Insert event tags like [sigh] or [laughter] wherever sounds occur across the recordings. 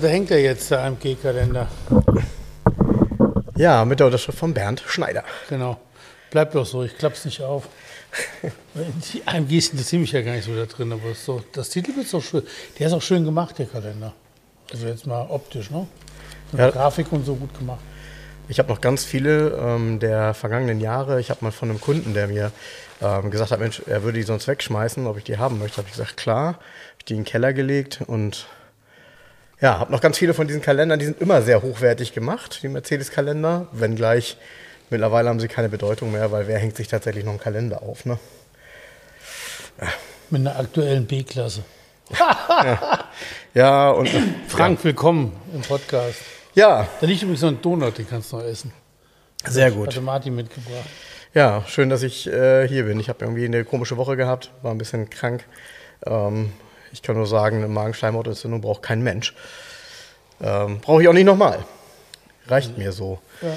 Da hängt ja jetzt der AMG-Kalender. Ja, mit der Unterschrift von Bernd Schneider. Genau. Bleibt doch so, ich klapp's nicht auf. Die AMGs interessieren mich ja gar nicht so da drin, aber so, das Titelbild ist doch schön. Der ist auch schön gemacht, der Kalender. Also jetzt mal optisch, ne? Mit Ja. Grafik und so gut gemacht. Ich habe noch ganz viele ähm, der vergangenen Jahre. Ich habe mal von einem Kunden, der mir ähm, gesagt hat, Mensch, er würde die sonst wegschmeißen, ob ich die haben möchte. Habe ich gesagt, klar. Habe ich die in den Keller gelegt und ja, habe noch ganz viele von diesen Kalendern. Die sind immer sehr hochwertig gemacht, die Mercedes-Kalender. Wenngleich mittlerweile haben sie keine Bedeutung mehr, weil wer hängt sich tatsächlich noch einen Kalender auf? Ne? Mit einer aktuellen B-Klasse. [laughs] Ja, und Frank, willkommen im Podcast. ja, Da liegt übrigens noch ein Donut, den kannst du noch essen. sehr gut. Hatte Martin mitgebracht. Ja, schön, dass ich äh, hier bin. Ich habe irgendwie eine komische Woche gehabt, war ein bisschen krank. Ähm, ich kann nur sagen, eine Magenschleimhautentzündung braucht kein Mensch. Ähm, Brauche ich auch nicht nochmal. Reicht mir so. Ja.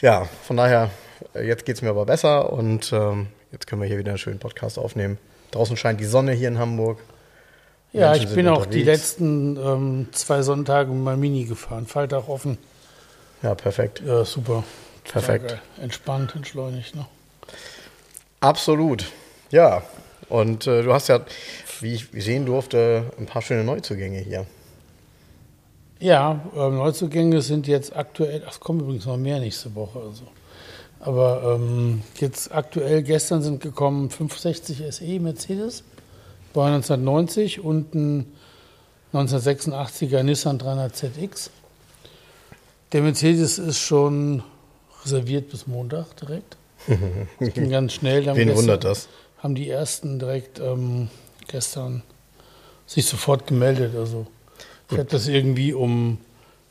Ja, von daher, äh, jetzt geht es mir aber besser und ähm, jetzt können wir hier wieder einen schönen Podcast aufnehmen. Draußen scheint die Sonne hier in Hamburg. Ja, Menschen ich bin auch die unterwegs. letzten ähm, zwei Sonntage mit meinem Mini gefahren. Faltag offen. Ja, perfekt. Ja, super. Perfekt. geil. Entspannt, entschleunigt. Ne? Absolut. Ja, und äh, du hast ja, wie ich sehen durfte, ein paar schöne Neuzugänge hier. Ja, ähm, Neuzugänge sind jetzt aktuell, ach, es kommen übrigens noch mehr nächste Woche. Also. Aber ähm, jetzt aktuell, gestern sind gekommen 560 SE Mercedes, bei 1990 und ein 1986er Nissan 300 ZX. Der Mercedes ist schon reserviert bis Montag direkt. [laughs] Das ging ganz schnell. Wen gestern- wundert das? haben die ersten direkt ähm, gestern sich sofort gemeldet. Also ich habe das irgendwie um,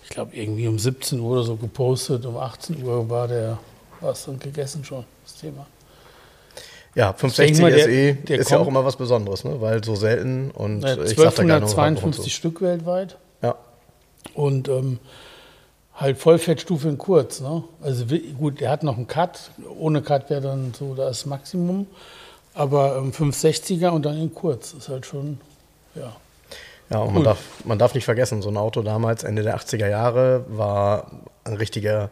ich glaube irgendwie um 17 Uhr oder so gepostet. Um 18 Uhr war der was dann gegessen schon das Thema. Ja, denke 560 mal, der- SE der ist ja auch kommt- immer was Besonderes, ne? weil so selten und ich sag da gerne noch warum 1252 so. Stück weltweit Ja, und ähm, halt Vollfettstufe in kurz. Ne? Also gut, der hat noch einen Cut. Ohne Cut wäre dann so das Maximum. Aber ähm, 560er und dann in kurz ist halt schon, ja. ja und man darf, man darf nicht vergessen, so ein Auto damals, Ende der 80er Jahre, war ein richtiger,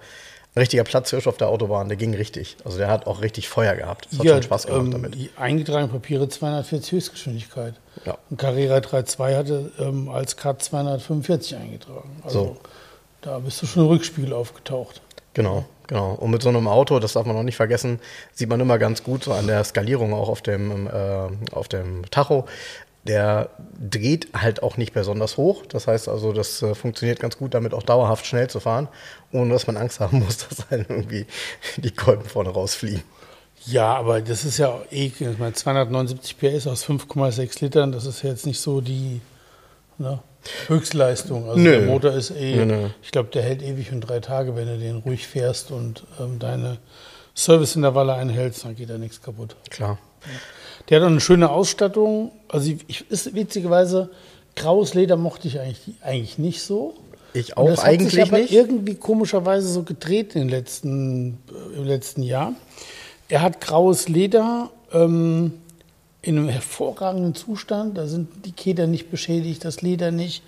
ein richtiger Platzhirsch auf der Autobahn, der ging richtig. Also der hat auch richtig Feuer gehabt. Das hat schon Spaß gemacht ähm, damit. Die eingetragenen Papiere 240 Höchstgeschwindigkeit. Ja. Und Carrera 3.2 hatte ähm, als Cut 245 eingetragen. Also So. da bist du schon im Rückspiegel aufgetaucht. Genau, genau. Und mit so einem Auto, das darf man auch nicht vergessen, sieht man immer ganz gut so an der Skalierung auch auf dem, äh, auf dem Tacho. Der dreht halt auch nicht besonders hoch. Das heißt also, das äh, funktioniert ganz gut, damit auch dauerhaft schnell zu fahren, ohne dass man Angst haben [laughs] muss, dass halt irgendwie die Kolben vorne rausfliegen. Ja, aber das ist ja eh, ich meine, 279 PS aus 5,6 Litern, das ist ja jetzt nicht so die ne, Höchstleistung. Also Nö. der Motor ist eh, Nö, ich glaube, der hält ewig und drei Tage, wenn du den ruhig fährst und ähm, deine Serviceintervalle einhältst, dann geht da nichts kaputt. Klar. Der hat auch eine schöne Ausstattung. Also ich, ist witzigerweise, graues Leder mochte ich eigentlich, eigentlich nicht so. Ich auch das hat sich eigentlich aber nicht. irgendwie komischerweise so gedreht in den letzten, äh, im letzten Jahr. Er hat graues Leder ähm, in einem hervorragenden Zustand. Da sind die Keder nicht beschädigt, das Leder nicht.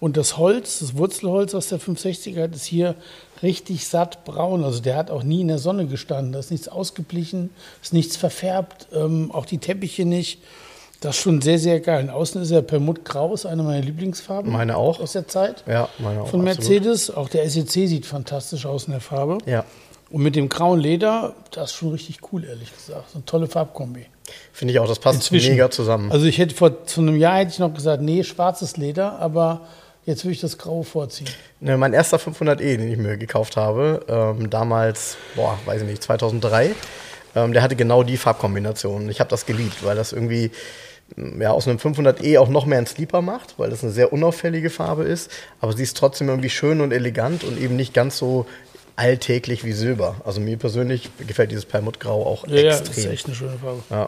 Und das Holz, das Wurzelholz aus der 560er, hat, ist hier richtig satt braun. Also der hat auch nie in der Sonne gestanden. Da ist nichts ausgeblichen, ist nichts verfärbt, ähm, auch die Teppiche nicht. Das ist schon sehr, sehr geil. Und außen ist er Permutgrau, ist eine meiner Lieblingsfarben. Meine auch. Aus der Zeit Ja, meine auch. von absolut. Mercedes. Auch der SEC sieht fantastisch aus in der Farbe. Ja, Und mit dem grauen Leder, das ist schon richtig cool, ehrlich gesagt. So eine tolle Farbkombi. finde ich auch, das passt Inzwischen. mega zusammen. Also ich hätte vor zu einem Jahr hätte ich noch gesagt, nee, schwarzes Leder, aber jetzt würde ich das Graue vorziehen. Ne, mein erster 500e, den ich mir gekauft habe, ähm, damals, boah, weiß ich nicht, 2003, ähm, der hatte genau die Farbkombination. Ich habe das geliebt, weil das irgendwie, ja, aus einem 500e auch noch mehr einen Sleeper macht, weil das eine sehr unauffällige Farbe ist. Aber sie ist trotzdem irgendwie schön und elegant und eben nicht ganz so alltäglich wie Silber. Also mir persönlich gefällt dieses Perlmuttgrau auch Ja, ja, extrem. das ist echt eine schöne Farbe. Ja,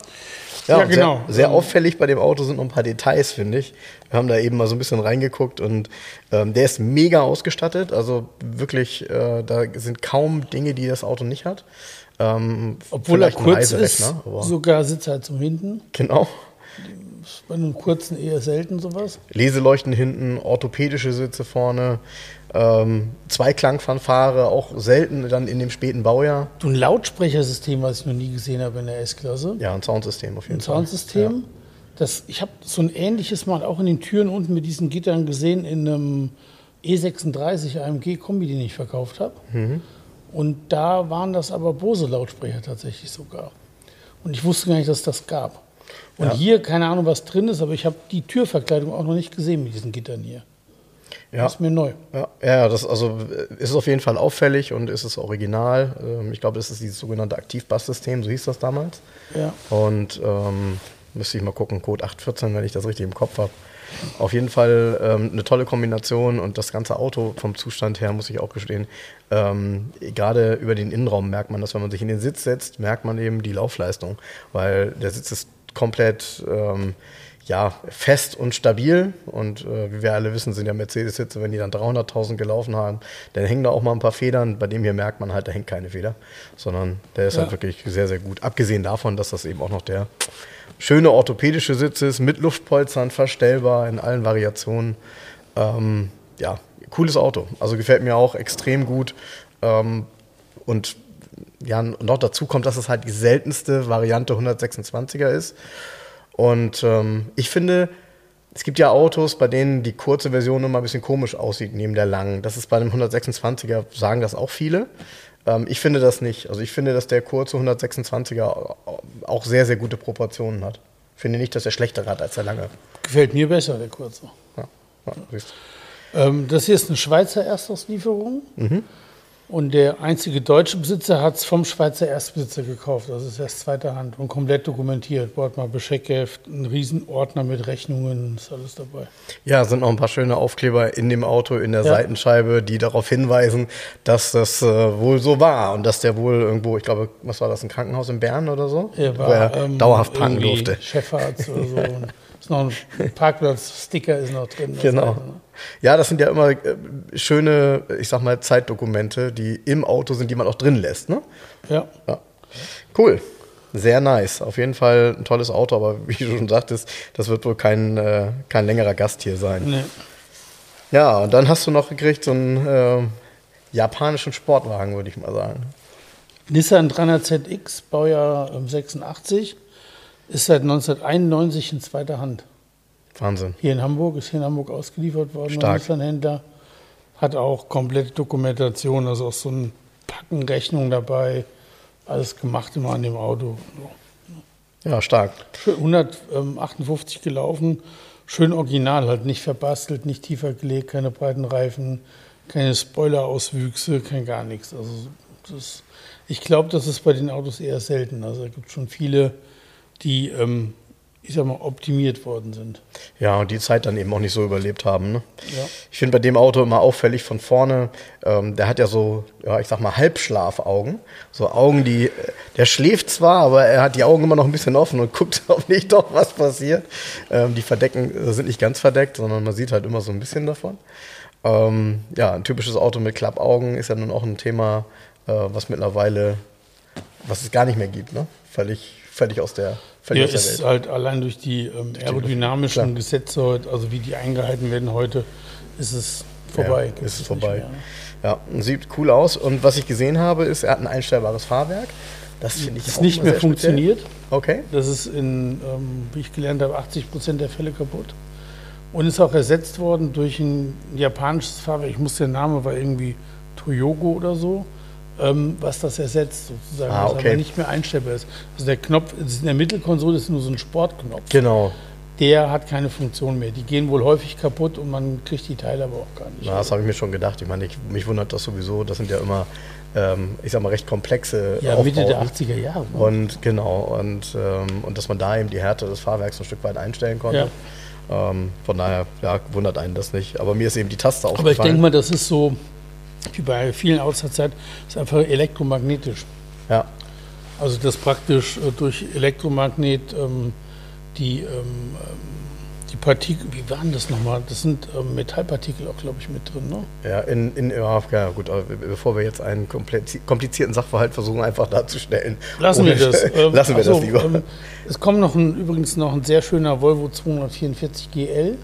Ja, und genau. Sehr, sehr auffällig bei dem Auto sind noch ein paar Details, finde ich. Wir haben da eben mal so ein bisschen reingeguckt und ähm, der ist mega ausgestattet. Also wirklich, äh, da sind kaum Dinge, die das Auto nicht hat. Ähm, Obwohl er kurz ist, sogar Sitzheizung hinten. Genau. Bei einem kurzen eher selten sowas. Leseleuchten hinten, orthopädische Sitze vorne, ähm, Zweiklangfanfare, auch selten dann in dem späten Baujahr. Du ein Lautsprechersystem, was ich noch nie gesehen habe in der S-Klasse. Ja, ein Soundsystem auf jeden ein Fall. Soundsystem. Das, ich habe so ein ähnliches mal auch in den Türen unten mit diesen Gittern gesehen in einem E36 AMG Kombi, den ich verkauft habe. Mhm. Und da waren das aber Bose Lautsprecher tatsächlich sogar. Und ich wusste gar nicht, dass es das gab. Und Ja. hier, keine Ahnung, was drin ist, aber ich habe die Türverkleidung auch noch nicht gesehen mit diesen Gittern hier. Ja. Das ist mir neu. Ja, ja, das also ist auf jeden Fall auffällig und ist es original. Ähm, Ich glaube, das ist dieses sogenannte Aktivbass-System, so hieß das damals. Ja. Und ähm, müsste ich mal gucken, Code 814, wenn ich das richtig im Kopf habe. Auf jeden Fall ähm, eine tolle Kombination und das ganze Auto vom Zustand her, muss ich auch gestehen, ähm, gerade über den Innenraum merkt man das, wenn man sich in den Sitz setzt, merkt man eben die Laufleistung, weil der Sitz ist komplett ähm, ja, fest und stabil und äh, wie wir alle wissen, sind ja Mercedes-Sitze, wenn die dann 300.000 gelaufen haben, dann hängen da auch mal ein paar Federn. Bei dem hier merkt man halt, da hängt keine Feder, sondern der ist Ja. halt wirklich sehr, sehr gut. Abgesehen davon, dass das eben auch noch der schöne orthopädische Sitz ist, mit Luftpolstern, verstellbar in allen Variationen. Ähm, ja, cooles Auto. Also gefällt mir auch extrem gut. Ähm, und ja, noch dazu kommt, dass es halt die seltenste Variante 126er ist. Und ähm, ich finde, es gibt ja Autos, bei denen die kurze Version immer ein bisschen komisch aussieht neben der langen. Das ist bei dem 126er, sagen das auch viele. Ähm, ich finde das nicht. Also ich finde, dass der kurze 126er auch sehr, sehr gute Proportionen hat. Ich finde nicht, dass er schlechtere hat als der lange. Gefällt mir besser, der kurze. Ja, ja, siehst du. Ähm, das hier ist eine Schweizer Erstauslieferung. Und der einzige deutsche Besitzer hat es vom Schweizer Erstbesitzer gekauft. Das ist erst zweiter Hand und komplett dokumentiert. Bord mal Bescheckheft, ein Riesenordner mit Rechnungen, ist alles dabei. Ja, sind noch ein paar schöne Aufkleber in dem Auto, in der Ja. Seitenscheibe, die darauf hinweisen, dass das äh, wohl so war und dass der wohl irgendwo, ich glaube, was war das, ein Krankenhaus in Bern oder so? Er war Wo er ähm, dauerhaft irgendwie durfte. Chefarzt oder so. [laughs] Ist noch ein Parkplatz-Sticker ist noch drin. Genau. Ja, das sind ja immer äh, schöne, ich sag mal, Zeitdokumente, die im Auto sind, die man auch drin lässt. Ne? Ja. Ja. Cool. Sehr nice. Auf jeden Fall ein tolles Auto, aber wie du schon sagtest, das wird wohl kein, äh, kein längerer Gast hier sein. Nee. Ja, und dann hast du noch gekriegt so einen äh, japanischen Sportwagen, würde ich mal sagen. Nissan 300ZX, Baujahr ähm, 86, ist seit 1991 in zweiter Hand. Wahnsinn. Hier in Hamburg, ist hier in Hamburg ausgeliefert worden, Stark. ein Nissan-Händler. Hat auch komplette Dokumentation, also auch so ein Packen Rechnung dabei. Alles gemacht immer an dem Auto. Ja, stark. Schön 158 gelaufen, schön original, halt nicht verbastelt, nicht tiefer gelegt, keine breiten Reifen, keine Spoiler-Auswüchse, kein gar nichts. Also das, ich glaube, das ist bei den Autos eher selten. Also es gibt schon viele, die, ähm, ich sag mal, optimiert worden sind. Ja, und die Zeit dann eben auch nicht so überlebt haben. Ne? Ja. Ich finde bei dem Auto immer auffällig von vorne, ähm, der hat ja so, ja, ich sag mal, Halbschlafaugen. So Augen, die, äh, der schläft zwar, aber er hat die Augen immer noch ein bisschen offen und [laughs] guckt, ob nicht doch was passiert. Ähm, die verdecken, äh, sind nicht ganz verdeckt, sondern man sieht halt immer so ein bisschen davon. Ähm, ja, ein typisches Auto mit Klappaugen ist ja nun auch ein Thema, äh, was mittlerweile, was es gar nicht mehr gibt, ne? Völlig, völlig aus der, völlig Ja, aus der Welt. halt allein durch die ähm, aerodynamischen Klar. Gesetze heute, also wie die eingehalten werden heute, ist es vorbei. Ja, ist es vorbei. Ja, sieht cool aus. Und was ich gesehen habe, ist, er hat ein einstellbares Fahrwerk. Das finde ich Das auch nicht mehr funktioniert. Okay. Das ist in, ähm, wie ich gelernt habe, 80 Prozent der Fälle kaputt. Und ist auch ersetzt worden durch ein japanisches Fahrwerk. Ich muss der Name war irgendwie Toyogo oder so, ähm, was das ersetzt sozusagen, Ah, was okay. aber nicht mehr einstellbar ist. Also der Knopf in der Mittelkonsole ist nur so ein Sportknopf. Genau. der hat keine Funktion mehr. Die gehen wohl häufig kaputt und man kriegt die Teile aber auch gar nicht. Na, das habe ich mir schon gedacht. Ich meine, ich, mich wundert das sowieso. Das sind ja immer, ähm, ich sag mal, recht komplexe ja, Mitte der 80er Jahre. Ne? Und genau, und, ähm, und dass man da eben die Härte des Fahrwerks ein Stück weit einstellen konnte. Ja. Ähm, von daher ja, wundert einen das nicht. Aber mir ist eben die Taste aufgefallen. Aber ich denke mal, das ist so, wie bei vielen Autos der Zeit, ist einfach elektromagnetisch. Ja. Also das praktisch äh, durch Elektromagnet ähm, die, ähm, ähm, die Partikel, wie waren das nochmal? Das sind ähm, Metallpartikel auch, glaube ich, mit drin, ne? Ja, in, in, ja, gut, aber bevor wir jetzt einen komplizierten Sachverhalt versuchen einfach darzustellen. Lassen wir das. Ähm, lassen wir achso, das lieber. Ähm, es kommt noch ein, übrigens noch ein sehr schöner Volvo 244 GL.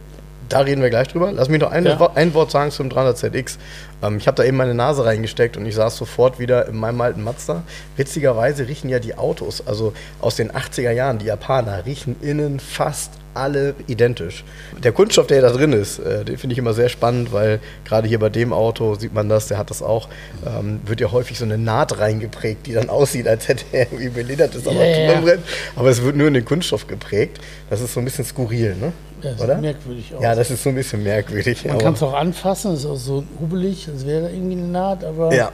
Da reden wir gleich drüber. Lass mich noch ein, ja. Wort, ein Wort sagen zum 300ZX. Ähm, ich habe da eben meine Nase reingesteckt und ich saß sofort wieder in meinem alten Mazda. Witzigerweise riechen ja die Autos, also aus den 80er Jahren, die Japaner, riechen innen fast alle identisch. Der Kunststoff, der da drin ist, äh, den finde ich immer sehr spannend, weil gerade hier bei dem Auto sieht man das, der hat das auch, ähm, wird ja häufig so eine Naht reingeprägt, die dann [laughs] aussieht, als hätte er irgendwie beledertes Armaturenbrett. Yeah. Aber es wird nur in den Kunststoff geprägt. Das ist so ein bisschen skurril, ne? Ja, das Oder? sieht merkwürdig aus. Ja, das ist so ein bisschen merkwürdig. Man kann es auch anfassen, ist auch so hubelig, als wäre da irgendwie eine Naht, aber ja.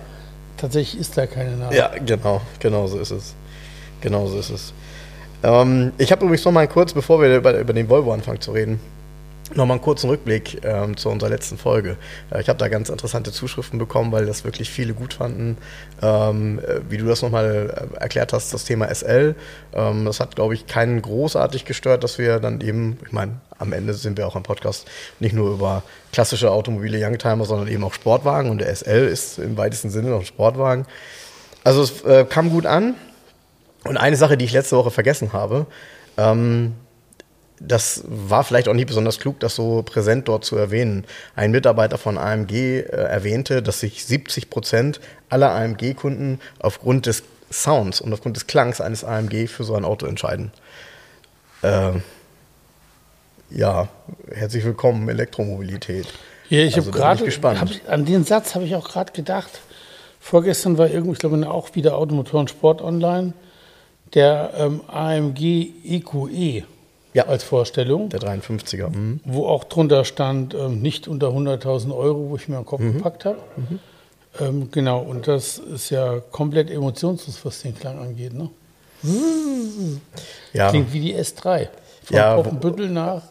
tatsächlich ist da keine Naht. Ja, genau, genau so ist es. Genau so ist es. Ähm, ich habe übrigens noch mal kurz, bevor wir über, über den Volvo anfangen zu reden, Nochmal einen kurzen Rückblick ähm, zu unserer letzten Folge. Äh, ich habe da ganz interessante Zuschriften bekommen, weil das wirklich viele gut fanden. Ähm, äh, wie du das nochmal äh, erklärt hast, das Thema SL. Ähm, das hat, glaube ich, keinen großartig gestört, dass wir dann eben, ich meine, am Ende sind wir auch im Podcast nicht nur über klassische automobile Youngtimer, sondern eben auch Sportwagen. Und der SL ist im weitesten Sinne noch ein Sportwagen. Also es äh, kam gut an. Und eine Sache, die ich letzte Woche vergessen habe, ähm, das war vielleicht auch nicht besonders klug, das so präsent dort zu erwähnen. Ein Mitarbeiter von AMG äh, erwähnte, dass sich 70 Prozent aller AMG-Kunden aufgrund des Sounds und aufgrund des Klangs eines AMG für so ein Auto entscheiden. Äh, ja, herzlich willkommen Elektromobilität. Ja, ich also, habe gerade an den Satz habe ich auch gerade gedacht. Vorgestern war irgendwie, ich glaube, auch wieder Automotor Sport online, der ähm, AMG EQE ja. als Vorstellung. Der 53er. Mhm. Wo auch drunter stand, ähm, nicht unter 100.000 Euro, wo ich mir den Kopf mhm. gepackt habe. Mhm. Ähm, genau, und das ist ja komplett emotionslos, was den Klang angeht. Ne? Ja. Klingt wie die S3. Von ja, Poppenbüttel nach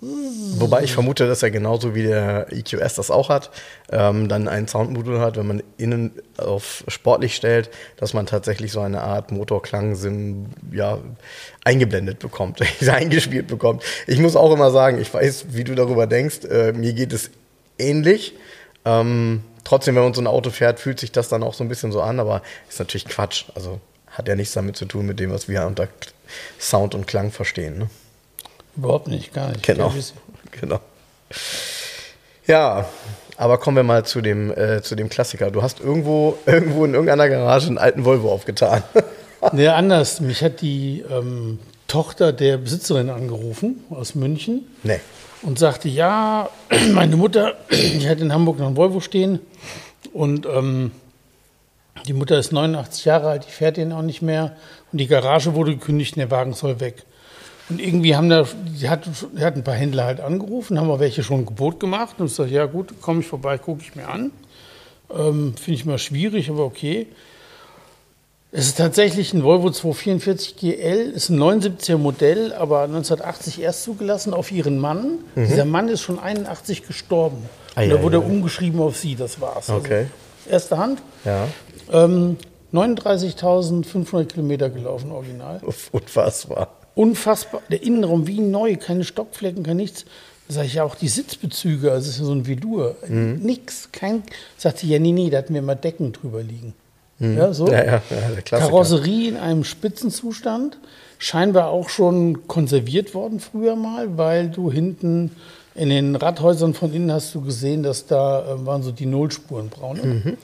Wobei ich vermute, dass er genauso wie der EQS das auch hat, ähm, dann ein Soundmodul hat, wenn man innen auf sportlich stellt, dass man tatsächlich so eine Art Motorklang ja, eingeblendet bekommt, [laughs] eingespielt bekommt. Ich muss auch immer sagen, ich weiß, wie du darüber denkst. Äh, mir geht es ähnlich. Ähm, trotzdem, wenn man so ein Auto fährt, fühlt sich das dann auch so ein bisschen so an, aber ist natürlich Quatsch. Also hat ja nichts damit zu tun mit dem, was wir unter Sound und Klang verstehen. Ne? Überhaupt nicht, gar nicht. Genau. genau. Ja, aber kommen wir mal zu dem, äh, zu dem Klassiker. Du hast irgendwo, [laughs] irgendwo in irgendeiner Garage einen alten Volvo aufgetan. [laughs] nee, anders. Mich hat die ähm, Tochter der Besitzerin angerufen aus München. Nee. Und sagte, ja, [clears throat] meine Mutter, [clears throat] die hat in Hamburg noch einen Volvo stehen. Und ähm, die Mutter ist 89 Jahre alt, die fährt den auch nicht mehr. Und die Garage wurde gekündigt und der Wagen soll weg. Und irgendwie haben da, die hat, die hat ein paar Händler halt angerufen, haben wir welche schon ein Gebot gemacht. Und sage, ja gut, komme ich vorbei, gucke ich mir an. Ähm, Finde ich mal schwierig, aber okay. Es ist tatsächlich ein Volvo 244 GL, ist ein 79er Modell, aber 1980 erst zugelassen auf ihren Mann. Mhm. Dieser Mann ist schon 81 gestorben. Ah, und da wurde er umgeschrieben auf sie, das war's. Also okay. Also erste Hand. Ja. Ähm, 39.500 Kilometer gelaufen, original. [laughs] Unfassbar unfassbar, der Innenraum wie neu, keine Stockflecken, kein nichts. Da sage ich ja auch die Sitzbezüge, also es ist ja so ein Velour, mhm. nix, kein, sagt sie, ja nee, nee, da hatten wir mal Decken drüber liegen. Mhm. Ja, so. Ja, ja, ja, Karosserie in einem Spitzenzustand, scheinbar auch schon konserviert worden früher mal, weil du hinten in den Radhäusern von innen hast du gesehen, dass da äh, waren so die Nullspuren braune. Mhm.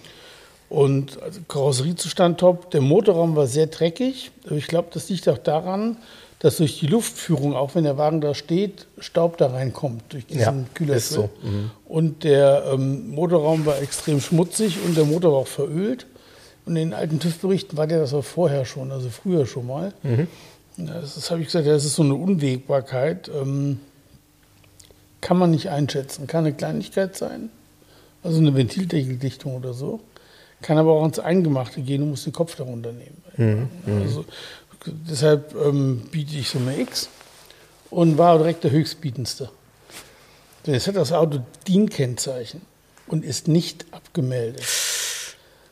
Und also Karosseriezustand top. Der Motorraum war sehr dreckig. Ich glaube, das liegt auch daran, dass durch die Luftführung, auch wenn der Wagen da steht, Staub da reinkommt durch diesen ja, Kühler. Ist so. Mhm. Und der ähm, Motorraum war extrem schmutzig und der Motor war auch verölt. Und in den alten TÜV-Berichten war der das auch vorher schon, also früher schon mal. Mhm. Das ist- habe ich gesagt, das ist so eine Unwägbarkeit. Ähm, kann man nicht einschätzen. Kann eine Kleinigkeit sein, also eine Ventildeckeldichtung oder so. Kann aber auch ins Eingemachte gehen, du musst den Kopf darunter nehmen. Also, deshalb ähm, biete ich Summe X und war direkt der höchstbietendste. Denn Jetzt hat das Auto DIN-Kennzeichen und ist nicht abgemeldet.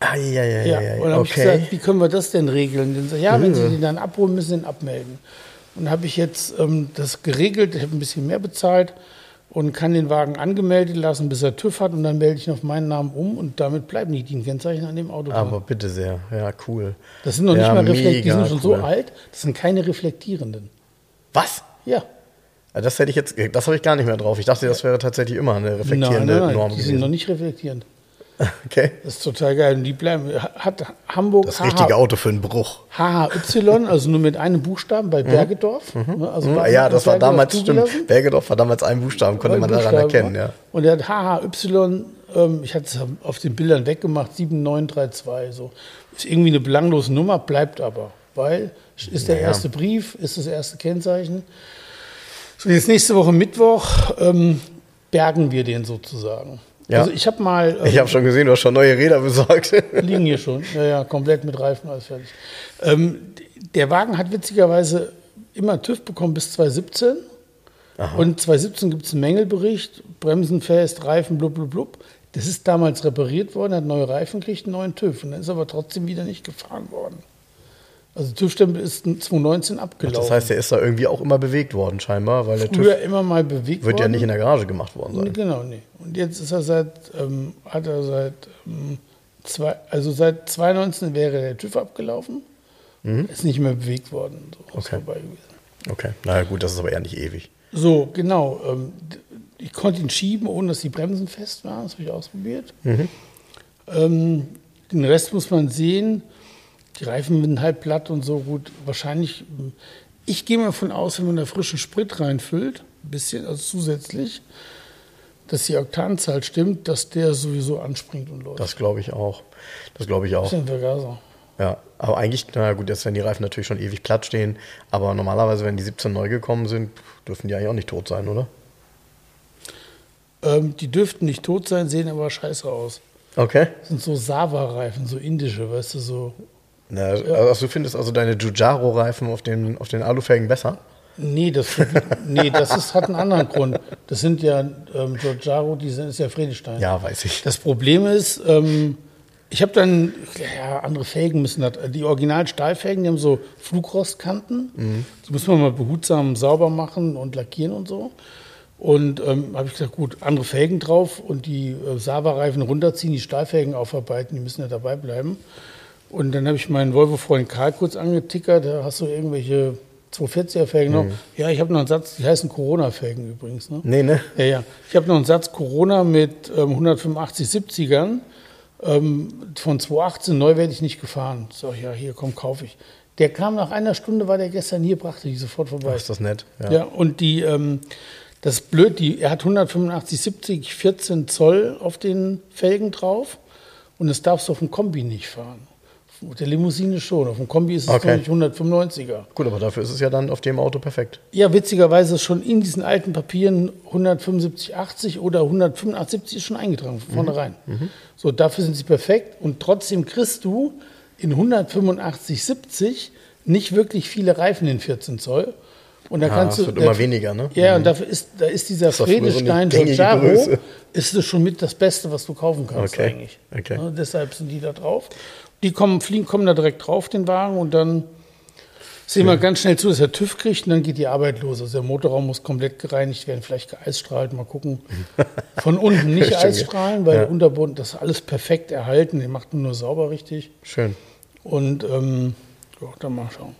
Ah, ja, ja, Ja, ja, und dann habe ich gesagt, wie können wir das denn regeln? Dann sagt, ja, wenn Sie den dann abholen, müssen Sie ihn abmelden. Und habe ich jetzt ähm, das geregelt, ich habe ein bisschen mehr bezahlt und kann den Wagen angemeldet lassen, bis er TÜV hat und dann melde ich ihn auf meinen Namen um und damit bleiben die DIN-Kennzeichen an dem Auto Aber dran. bitte sehr. Ja, cool. Das sind noch ja, nicht mal reflektierende, die sind schon cool. so alt, das sind keine reflektierenden. Was? Ja, Ah, Das hätte ich jetzt, das habe ich gar nicht mehr drauf. Ich dachte, das wäre tatsächlich immer eine nein, reflektierende nein, nein, Norm die sind noch gewesen. nicht reflektierend. Okay. Das ist total geil. Und die bleiben, hat Hamburg Das richtige Auto für einen Bruch. HHY, also nur mit einem Buchstaben bei Bergedorf. Ne, Also Hm, Baden- ja, das war damals, stimmt. Bergedorf war damals ein Buchstaben, konnte Ein man daran Buchstabe, erkennen, ne? ja. Und der hat HHY, ähm, ich hatte es auf den Bildern weggemacht, 7932. So. Ist irgendwie eine belanglose Nummer, bleibt aber. Weil ist der Naja. erste Brief, ist das erste Kennzeichen. So, jetzt nächste Woche Mittwoch ähm, bergen wir den sozusagen. Ja. Also ich habe mal. ähm, Ich habe schon gesehen, du hast schon neue Räder besorgt. [laughs] liegen hier schon. Ja, ja, komplett mit Reifen, alles fertig. Ähm, der Wagen hat witzigerweise immer TÜV bekommen bis 2017. Und 2017 gibt es einen Mängelbericht, Bremsen fest, Reifen, blub, blub, blub. Das ist damals repariert worden, hat neue Reifen gekriegt, einen neuen TÜV. Und dann ist aber trotzdem wieder nicht gefahren worden. Also TÜV-Stempel ist 2019 abgelaufen. Das heißt, der ist da irgendwie auch immer bewegt worden, scheinbar, weil der Früher TÜV immer mal bewegt wird worden. ja nicht in der Garage gemacht worden sein. Genau, nee. Und jetzt ist er seit, ähm, hat er seit, ähm, zwei, also seit 2019 wäre der TÜV abgelaufen, ist nicht mehr bewegt worden. So, Mhm. Okay. vorbei gewesen. Okay, naja gut, das ist aber eher nicht ewig. So, genau. Ähm, ich konnte ihn schieben, ohne dass die Bremsen fest waren. Das habe ich ausprobiert. Mhm. Ähm, den Rest muss man sehen. Die Reifen sind halb platt und so gut. Wahrscheinlich, ähm, ich gehe mal davon aus, wenn man da frischen Sprit reinfüllt, ein bisschen, also zusätzlich, dass die Oktanzahl stimmt, dass der sowieso anspringt und läuft. Das glaube ich auch. Das glaube ich auch. ein Vergaser. Ja, aber eigentlich, na gut, jetzt werden die Reifen natürlich schon ewig platt stehen, aber normalerweise, wenn die 17 neu gekommen sind, dürfen die eigentlich auch nicht tot sein, oder? Ähm, die dürften nicht tot sein, sehen aber scheiße aus. Okay. Das sind so Sava-Reifen, so indische, weißt du, so. Na, also du findest also deine Giugiaro-Reifen auf den, auf den Alufelgen besser? Nee, das, nee, das ist, hat einen anderen Grund. Das sind ja ähm, Giorgiaro, die sind, ist ja Friedestein. Ja, weiß ich. Das Problem ist, ähm, ich habe dann, ja, andere Felgen müssen das, die Original-Stahlfelgen, die haben so Flugrostkanten. Die muss man mal behutsam sauber machen und lackieren und so. Und ähm, habe ich gesagt, gut, andere Felgen drauf und die äh, Sava-Reifen runterziehen, die Stahlfelgen aufarbeiten, die müssen ja dabei bleiben. Und dann habe ich meinen Volvo-Freund Karl kurz angetickert, da hast du irgendwelche 240er-Felgen noch. Ja, ich habe noch einen Satz, die heißen Corona-Felgen übrigens. Ne? Nee, ne? Ja, ja. Ich habe noch einen Satz Corona mit ähm, 185 70ern. Ähm, von 2018 neu werde ich nicht gefahren. So, ja, hier, komm, kaufe ich. Der kam nach einer Stunde, war der gestern hier, brachte ich sofort vorbei. Ist das nett? Ja, und die, ähm, das ist blöd, die, er hat 185 70, 14 Zoll auf den Felgen drauf und das darfst du auf dem Kombi nicht fahren. Auf der Limousine schon, auf dem Kombi ist es Okay. noch nicht 195er. Gut, aber dafür ist es ja dann auf dem Auto perfekt. Ja, witzigerweise ist schon in diesen alten Papieren 175,80 oder 185,70 ist schon eingetragen von vornherein. So, dafür sind sie perfekt und trotzdem kriegst du in 185,70 nicht wirklich viele Reifen in 14 Zoll. Und da Ah, kannst du wird immer weniger, ne? Ja, und dafür ist, da ist dieser Das früher so Giorgiaro, ist es schon mit das Beste, was du kaufen kannst Okay, eigentlich. okay. Ja, deshalb sind die da drauf. Die kommen, fliegen, kommen da direkt drauf, den Wagen, und dann sehen wir ganz schnell zu, dass er TÜV kriegt und dann geht die Arbeit los. Also der Motorraum muss komplett gereinigt werden, vielleicht geeisstrahlt, mal gucken. [laughs] Von unten nicht eisstrahlen, weil ja. der Unterboden, das ist alles perfekt erhalten, den macht man nur sauber richtig. Schön. Und ähm, ja, dann mal schauen.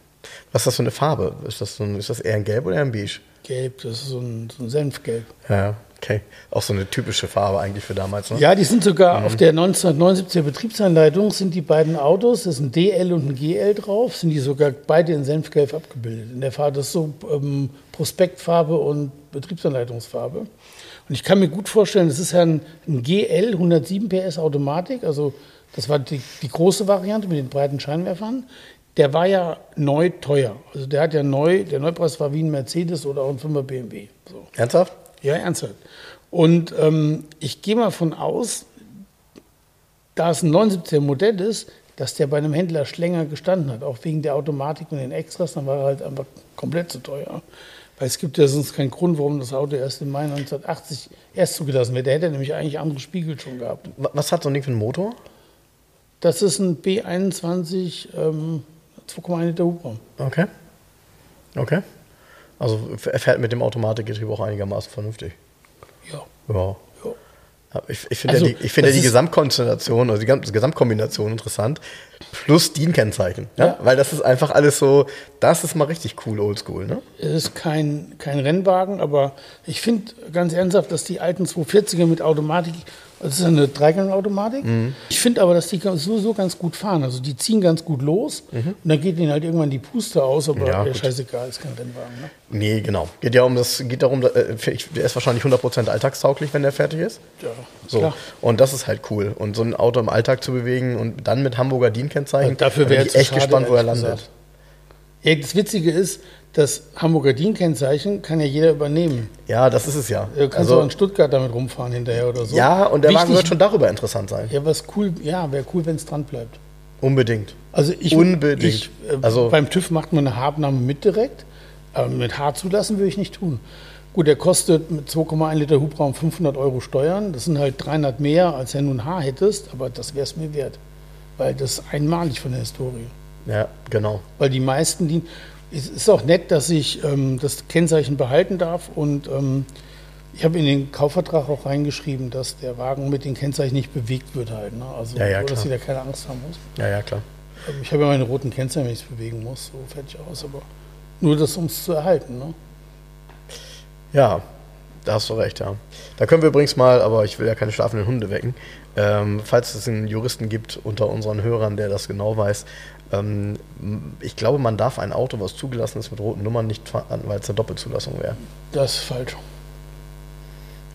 Was ist das für eine Farbe? Ist das, so ein, ist das eher ein Gelb oder ein Beige? Gelb, das ist so ein, so ein Senfgelb. Ja, okay. Auch so eine typische Farbe eigentlich für damals, ne? Ja, die sind sogar auf der 1979er Betriebsanleitung sind die beiden Autos, das ist ein DL und ein GL drauf, sind die sogar beide in Senfgelb abgebildet. In der Farbe, das ist so ähm, Prospektfarbe und Betriebsanleitungsfarbe. Und ich kann mir gut vorstellen, das ist ja ein, ein GL 107 PS Automatik, also das war die, die große Variante mit den breiten Scheinwerfern. der war ja neu teuer. Also der hat ja neu, der Neupreis war wie ein Mercedes oder auch ein 5er BMW. So. Ernsthaft? Ja, ernsthaft. Und ähm, ich gehe mal von aus, da es ein 79er Modell ist, dass der bei einem Händler länger gestanden hat, auch wegen der Automatik und den Extras, dann war er halt einfach komplett zu teuer. Weil es gibt ja sonst keinen Grund, warum das Auto erst im Mai 1980 erst zugelassen wird. Der hätte nämlich eigentlich andere Spiegel schon gehabt. Was hat so ein Ding für einen Motor? Das ist ein B21 ähm, 2,1 Liter Hubraum. Okay. Okay. Also er fährt mit dem Automatikgetriebe auch einigermaßen vernünftig. Ja. Ja. ja. Ich, ich finde Also, ja die, ich finde ja die Gesamtkonstellation, also die Gesamtkombination interessant. Plus DIN-Kennzeichen. Ja? Ja. Weil das ist einfach alles so, das ist mal richtig cool, oldschool. Ne? Es ist kein, kein Rennwagen, aber ich finde ganz ernsthaft, dass die alten 240er mit Automatik, das ist eine Dreigangautomatik. Mhm. Ich finde aber, dass die sowieso ganz gut fahren. Also die ziehen ganz gut los und dann geht ihnen halt irgendwann die Puste aus, aber Mhm. Ja, gut. scheißegal, ist kein Rennwagen. Ne? Nee, genau. Geht ja um das, geht darum, äh, der ist wahrscheinlich 100% alltagstauglich, wenn der fertig ist. Ja, So. klar. Und das ist halt cool. Und so ein Auto im Alltag zu bewegen und dann mit Hamburger DIN-Kennzeichen. Also dafür da wäre bin ich echt gespannt, wo er landet. gesagt. Ja, das Witzige ist, das Hamburger DIN-Kennzeichen kann ja jeder übernehmen. Ja, das ist es ja. Du kannst auch in Stuttgart damit rumfahren hinterher oder so. ja, und der Wagen Wichtig- wird schon darüber interessant sein. Ja, was cool, ja, wäre cool, wenn es dran bleibt. Unbedingt. Also ich, Unbedingt. Ich, äh, Also- beim TÜV macht man eine Haarabnahme mit direkt, aber mit Haar zulassen würde ich nicht tun. Gut, der kostet mit 2,1 Liter Hubraum 500 Euro Steuern. Das sind halt 300 mehr, als wenn du ein Haar hättest, aber das wäre es mir wert. Weil das ist einmalig von der Historie. Ja, genau. Weil die meisten, die. Es ist auch nett, dass ich ähm, das Kennzeichen behalten darf und ähm, ich habe in den Kaufvertrag auch reingeschrieben, dass der Wagen mit den Kennzeichen nicht bewegt wird halt. Ne? Also, Ja, ja, so, dass klar. jeder keine Angst haben muss. Ja, ja, klar. Ähm, Ich habe ja meine roten Kennzeichen, wenn ich es bewegen muss, so fertig aus, aber nur das, um es zu erhalten. Ne? Ja, da hast du recht, ja. Da können wir übrigens mal, aber ich will ja keine schlafenden Hunde wecken, ähm, falls es einen Juristen gibt unter unseren Hörern, der das genau weiß, ich glaube, man darf ein Auto, was zugelassen ist mit roten Nummern, nicht fahren, weil es eine Doppelzulassung wäre. Das ist falsch.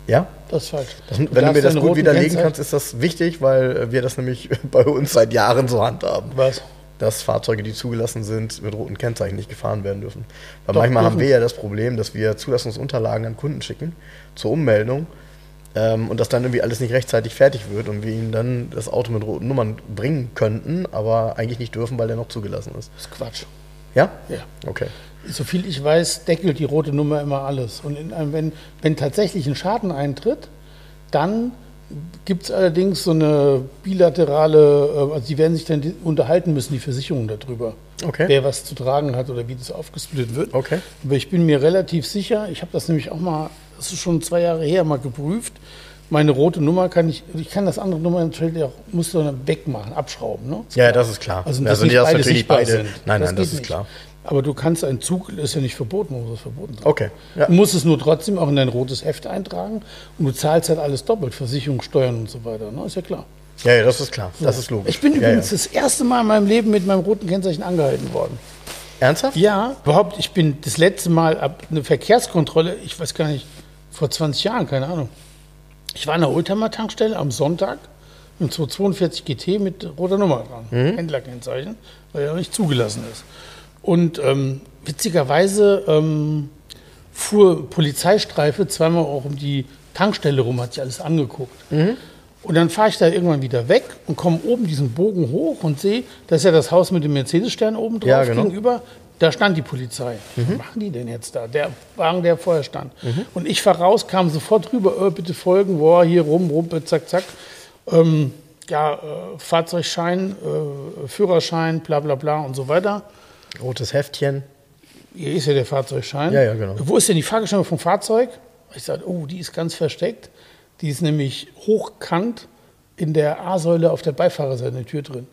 Ja? Das ist falsch. Das, wenn du darfst mir das gut widerlegen Kennzeichen- kannst, ist das wichtig, weil äh, wir das nämlich [laughs] bei uns seit Jahren so handhaben. Was? dass Fahrzeuge, die zugelassen sind, mit roten Kennzeichen nicht gefahren werden dürfen. Weil Doch, manchmal haben dürfen. wir ja das Problem, dass wir Zulassungsunterlagen an Kunden schicken zur Ummeldung ähm, und dass dann irgendwie alles nicht rechtzeitig fertig wird und wir ihnen dann das Auto mit roten Nummern bringen könnten, aber eigentlich nicht dürfen, weil der noch zugelassen ist. Das ist Quatsch. Ja? Ja. Okay. Soviel ich weiß, deckelt die rote Nummer immer alles. Und in einem, wenn, wenn tatsächlich ein Schaden eintritt, dann gibt es allerdings so eine bilaterale, äh, also die werden sich dann unterhalten müssen, die Versicherungen darüber, Okay. wer was zu tragen hat oder wie das aufgesplittet wird. Okay. Aber ich bin mir relativ sicher, ich habe das nämlich auch mal, das ist schon zwei Jahre her, mal geprüft. Meine rote Nummer kann ich, ich kann das andere Nummer natürlich auch, muss dann wegmachen, abschrauben. Ne? Ja, das ist klar. Also, Also, nicht, nicht dass beide natürlich beide. sind. Nein, Das nein, das ist nicht. klar. Aber du kannst einen Zug, ist ja nicht verboten, muss es verboten sein. Okay. Ja. Du musst es nur trotzdem auch in dein rotes Heft eintragen und du zahlst halt alles doppelt, Versicherung, Steuern und so weiter. Ne? Ist ja klar. ja, ja, das ist klar. Das ist logisch. Ich bin ja, übrigens ja. das erste Mal in meinem Leben mit meinem roten Kennzeichen angehalten worden. Ernsthaft? Ja, überhaupt, ich bin das letzte Mal ab eine Verkehrskontrolle, ich weiß gar nicht, vor 20 Jahren, keine Ahnung. Ich war an der Oldtimer-Tankstelle am Sonntag mit 242 GT mit roter Nummer dran, Händlerkennzeichen, weil er noch nicht zugelassen ist. Und ähm, witzigerweise ähm, fuhr Polizeistreife zweimal auch um die Tankstelle rum, hat sich alles angeguckt. Und dann fahre ich da irgendwann wieder weg und komme oben diesen Bogen hoch und sehe, das ist ja das Haus mit dem Mercedes-Stern oben drauf Ja, genau. gegenüber. Da stand die Polizei. Was machen die denn jetzt da? Der Wagen, der vorher stand. Und ich fahr raus, kam sofort rüber, äh, bitte folgen, boah, hier rum, rum, zack, zack. Ähm, ja, äh, Fahrzeugschein, äh, Führerschein, bla bla bla und so weiter. Rotes Heftchen. Hier ist ja der Fahrzeugschein. Ja, ja, genau. Wo ist denn die Fahrgestellung vom Fahrzeug? Ich sage, oh, die ist ganz versteckt. Die ist nämlich hochkant in der A-Säule auf der Beifahrerseite der Tür drin.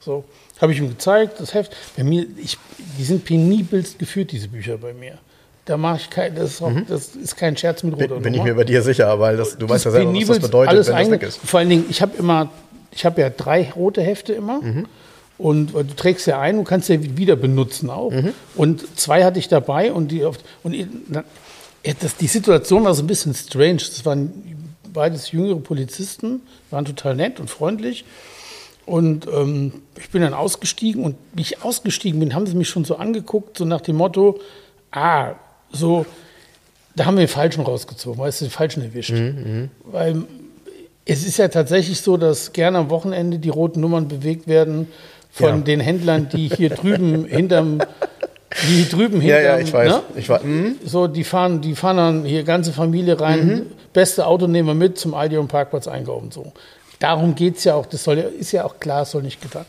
So, habe ich ihm gezeigt, das Heft. Bei mir, ich, die sind penibelst geführt, diese Bücher bei mir. Da mache ich kein, das ist, auch, das ist kein Scherz mit roter Mhm. Bin, bin ich mir bei dir sicher, weil das, du weißt ja selber, was das bedeutet, alles wenn das weg ist. Vor allen Dingen, ich habe immer, ich habe ja drei rote Hefte immer. Mhm. Und äh, du trägst ja ein und kannst ja wieder benutzen auch. Mhm. Und zwei hatte ich dabei und die oft, und das, die Situation war so ein bisschen strange. Das waren beides jüngere Polizisten, waren total nett und freundlich. Und ähm, ich bin dann ausgestiegen und wie ich ausgestiegen bin, haben sie mich schon so angeguckt, so nach dem Motto, ah, so, da haben wir den Falschen rausgezogen, weißt du, den Falschen erwischt. Mhm, Weil es ist ja tatsächlich so, dass gerne am Wochenende die roten Nummern bewegt werden von ja. den Händlern, die hier drüben hinterm die drüben hinterm, Ja, ja, ich weiß. Ne? Ich weiß. Mhm. So, die fahren, die fahren dann hier ganze Familie rein, mhm. beste Auto nehmen wir mit zum Aldi und Parkplatz einkaufen. So. Darum geht es ja auch, das soll ist ja auch klar, soll nicht getan.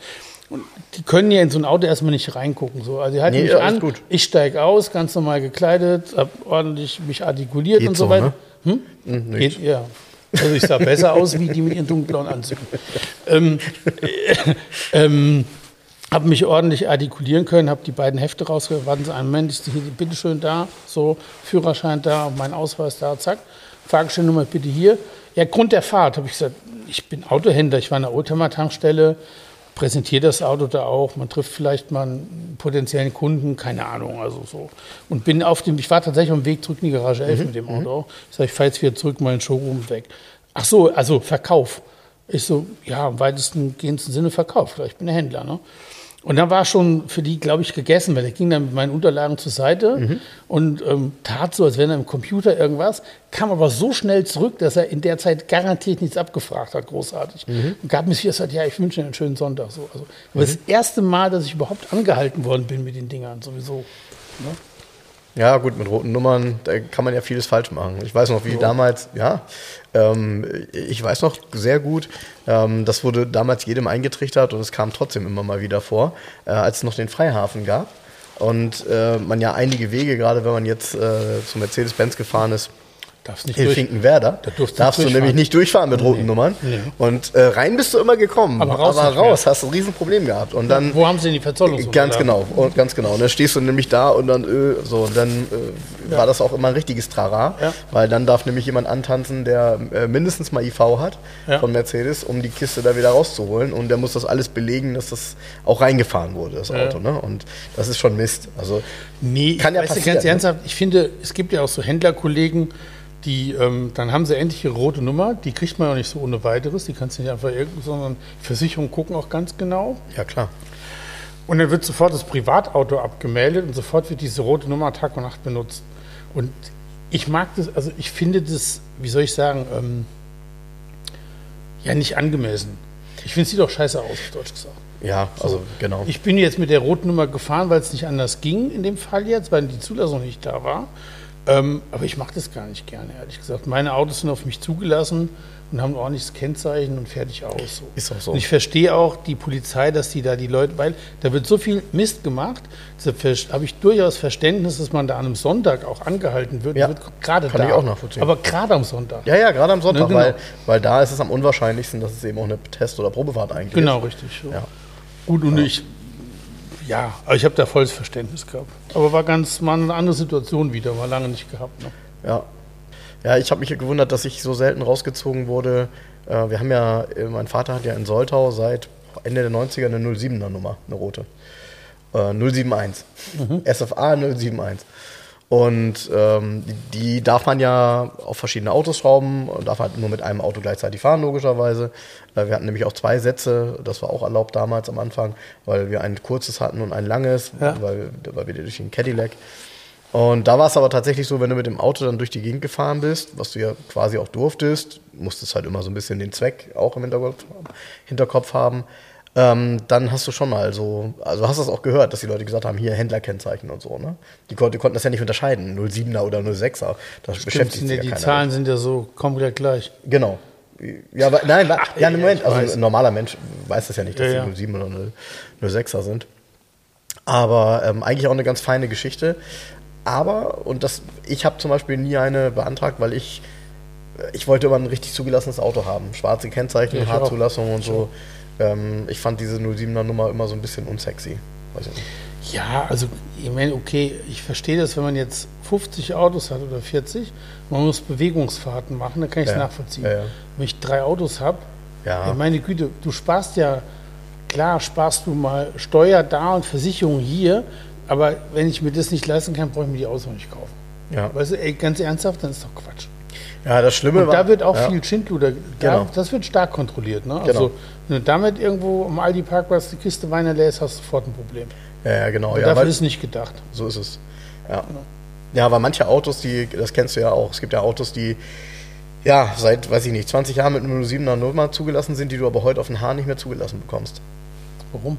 Und die können ja in so ein Auto erstmal nicht reingucken. So. Also die halten nee, mich an, gut. ich steige aus, ganz normal gekleidet, habe ordentlich mich artikuliert geht und so, so weiter. Ne? Hm? Mhm, geht, ja. Also ich sah besser aus wie die mit ihren dunkelblauen Anzügen. ähm, äh, ähm, habe mich ordentlich artikulieren können, habe die beiden Hefte rausgehört. Warten Sie einen Moment, ist hier bitteschön da, so Führerschein da, mein Ausweis da, zack. Fahrgestellnummer bitte hier. Ja, Grund der Fahrt, habe ich gesagt, ich bin Autohändler, ich war an der Oldtimer-Tankstelle, präsentiere das Auto da auch, man trifft vielleicht mal einen potenziellen Kunden, keine Ahnung, also so. Und bin auf dem, ich war tatsächlich auf dem Weg zurück in die Garage 11 mhm. mit dem Auto. Mhm. Ich sage, ich fahre jetzt wieder zurück, mal in den Showroom weg. Ach so, also Verkauf. Ich so, ja, im weitesten gehendsten Sinne Verkauf. Ich bin ein Händler, ne? Und dann war schon für die, glaube ich, gegessen, weil er ging dann mit meinen Unterlagen zur Seite mhm. und ähm, tat so, als wenn er im Computer irgendwas, kam aber so schnell zurück, dass er in der Zeit garantiert nichts abgefragt hat, großartig. Mhm. Und gab mir hier gesagt, ja, ich wünsche dir einen schönen Sonntag. So, also, mhm. das erste Mal, dass ich überhaupt angehalten worden bin mit den Dingern, sowieso. Ne? Ja, gut, mit roten Nummern, da kann man ja vieles falsch machen. Ich weiß noch, wie so. damals, ja, ähm, ich weiß noch sehr gut, ähm, das wurde damals jedem eingetrichtert und es kam trotzdem immer mal wieder vor, äh, als es noch den Freihafen gab und äh, man ja einige Wege, gerade wenn man jetzt äh, zu Mercedes-Benz gefahren ist, Darfst nicht in Finkenwerder. Da darfst, darfst du nämlich nicht durchfahren mit roten nee. Nummern. Nee. Und äh, rein bist du immer gekommen. Aber raus, aber raus hast du ein Riesenproblem gehabt. Und dann, Wo haben sie denn die Verzollung? Ganz genau. Und ganz genau. Und dann stehst du nämlich da und dann, äh, so, und dann äh, ja. war das auch immer ein richtiges Trara. Ja. Weil dann darf nämlich jemand antanzen, der äh, mindestens mal IV hat von Mercedes, um die Kiste da wieder rauszuholen. Und der muss das alles belegen, dass das auch reingefahren wurde, das Auto. Ne? Und das ist schon Mist. Also nee, kann ja passieren. Ganz ernsthaft, ich finde, es gibt ja auch so Händlerkollegen, die, ähm, dann haben sie endlich ihre rote Nummer, die kriegt man auch nicht so ohne weiteres, die kannst du nicht einfach irgendwie, sondern Versicherungen gucken auch ganz genau. Ja, klar. Und dann wird sofort das Privatauto abgemeldet und sofort wird diese rote Nummer Tag und Nacht benutzt. Und ich mag das, also ich finde das, wie soll ich sagen, ähm, ja nicht angemessen. Ich finde, es sieht doch scheiße aus, auf Deutsch gesagt. Ja, also so. genau. Ich bin jetzt mit der roten Nummer gefahren, weil es nicht anders ging in dem Fall jetzt, weil die Zulassung nicht da war. Ähm, aber ich mache das gar nicht gerne, ehrlich gesagt. Meine Autos sind auf mich zugelassen und haben ein ordentliches Kennzeichen und fertig aus. So. Ist auch so. Und ich verstehe auch die Polizei, dass die da die Leute, weil da wird so viel Mist gemacht, habe ich durchaus Verständnis, dass man da an einem Sonntag auch angehalten wird. Ja, wird gerade kann da. ich auch nachvollziehen. Aber gerade am Sonntag. Ja, ja, gerade am Sonntag, ne, genau. weil, weil da ist es am unwahrscheinlichsten, dass es eben auch eine Test- oder Probefahrt eigentlich genau, ist. Genau, richtig. So. Ja. Gut, und ja. ich ja, aber ich habe da volles Verständnis gehabt. Aber war ganz mal eine andere Situation wieder, war lange nicht gehabt. Ne? Ja. Ja, ich habe mich gewundert, dass ich so selten rausgezogen wurde. Äh, wir haben ja, äh, mein Vater hat ja in Soltau seit Ende der 90er eine 07er Nummer, eine rote. Äh, 071. Mhm. SFA 071. Und ähm, die darf man ja auf verschiedene Autos schrauben und darf halt nur mit einem Auto gleichzeitig fahren, logischerweise. Äh, wir hatten nämlich auch zwei Sätze, das war auch erlaubt damals am Anfang, weil wir ein kurzes hatten und ein langes, ja. weil, weil wir durch den Cadillac. Und da war es aber tatsächlich so, wenn du mit dem Auto dann durch die Gegend gefahren bist, was du ja quasi auch durftest, musstest halt immer so ein bisschen den Zweck auch im Hinterkopf, Hinterkopf haben ähm, dann hast du schon mal so, also hast du das auch gehört, dass die Leute gesagt haben, hier Händlerkennzeichen und so, ne? Die, die konnten das ja nicht unterscheiden, 07er oder 06er. Das Stimmt, beschäftigt sich ja Die keiner Zahlen sind ja so komplett gleich. Genau. Ja, aber, nein, Ach, ja, im Moment, also ein normaler Mensch weiß das ja nicht, dass ja, die 07 oder 06er sind. Aber ähm, eigentlich auch eine ganz feine Geschichte. Aber, und das, ich habe zum Beispiel nie eine beantragt, weil ich, ich wollte immer ein richtig zugelassenes Auto haben. Schwarze Kennzeichen, ja, Haarzulassung und so. Ähm, ich fand diese 07er Nummer immer so ein bisschen unsexy. Ja, also ich meine, okay, ich verstehe das, wenn man jetzt 50 Autos hat oder 40, man muss Bewegungsfahrten machen, dann kann ich es ja, nachvollziehen. Ja, ja. Wenn ich drei Autos habe, ja. meine Güte, du sparst ja, klar sparst du mal Steuer da und Versicherung hier, aber wenn ich mir das nicht leisten kann, brauche ich mir die Autos nicht kaufen. Ja. Weißt du, ey, ganz ernsthaft, dann ist doch Quatsch. Ja, das Schlimme Und war. da wird auch viel Schindluder, da, Genau. das wird stark kontrolliert. Ne? Genau. Wenn du damit irgendwo am Aldi-Parkplatz die Kiste Wein lässt, hast du sofort ein Problem. Ja, genau. Aber Ja, dafür ist es nicht gedacht. so ist es. Ja. ja, aber manche Autos, die, das kennst du ja auch. Es gibt ja Autos, die ja seit, weiß ich nicht, 20 Jahren mit einem 07er Nummer zugelassen sind, die du aber heute auf den Haar nicht mehr zugelassen bekommst. Warum?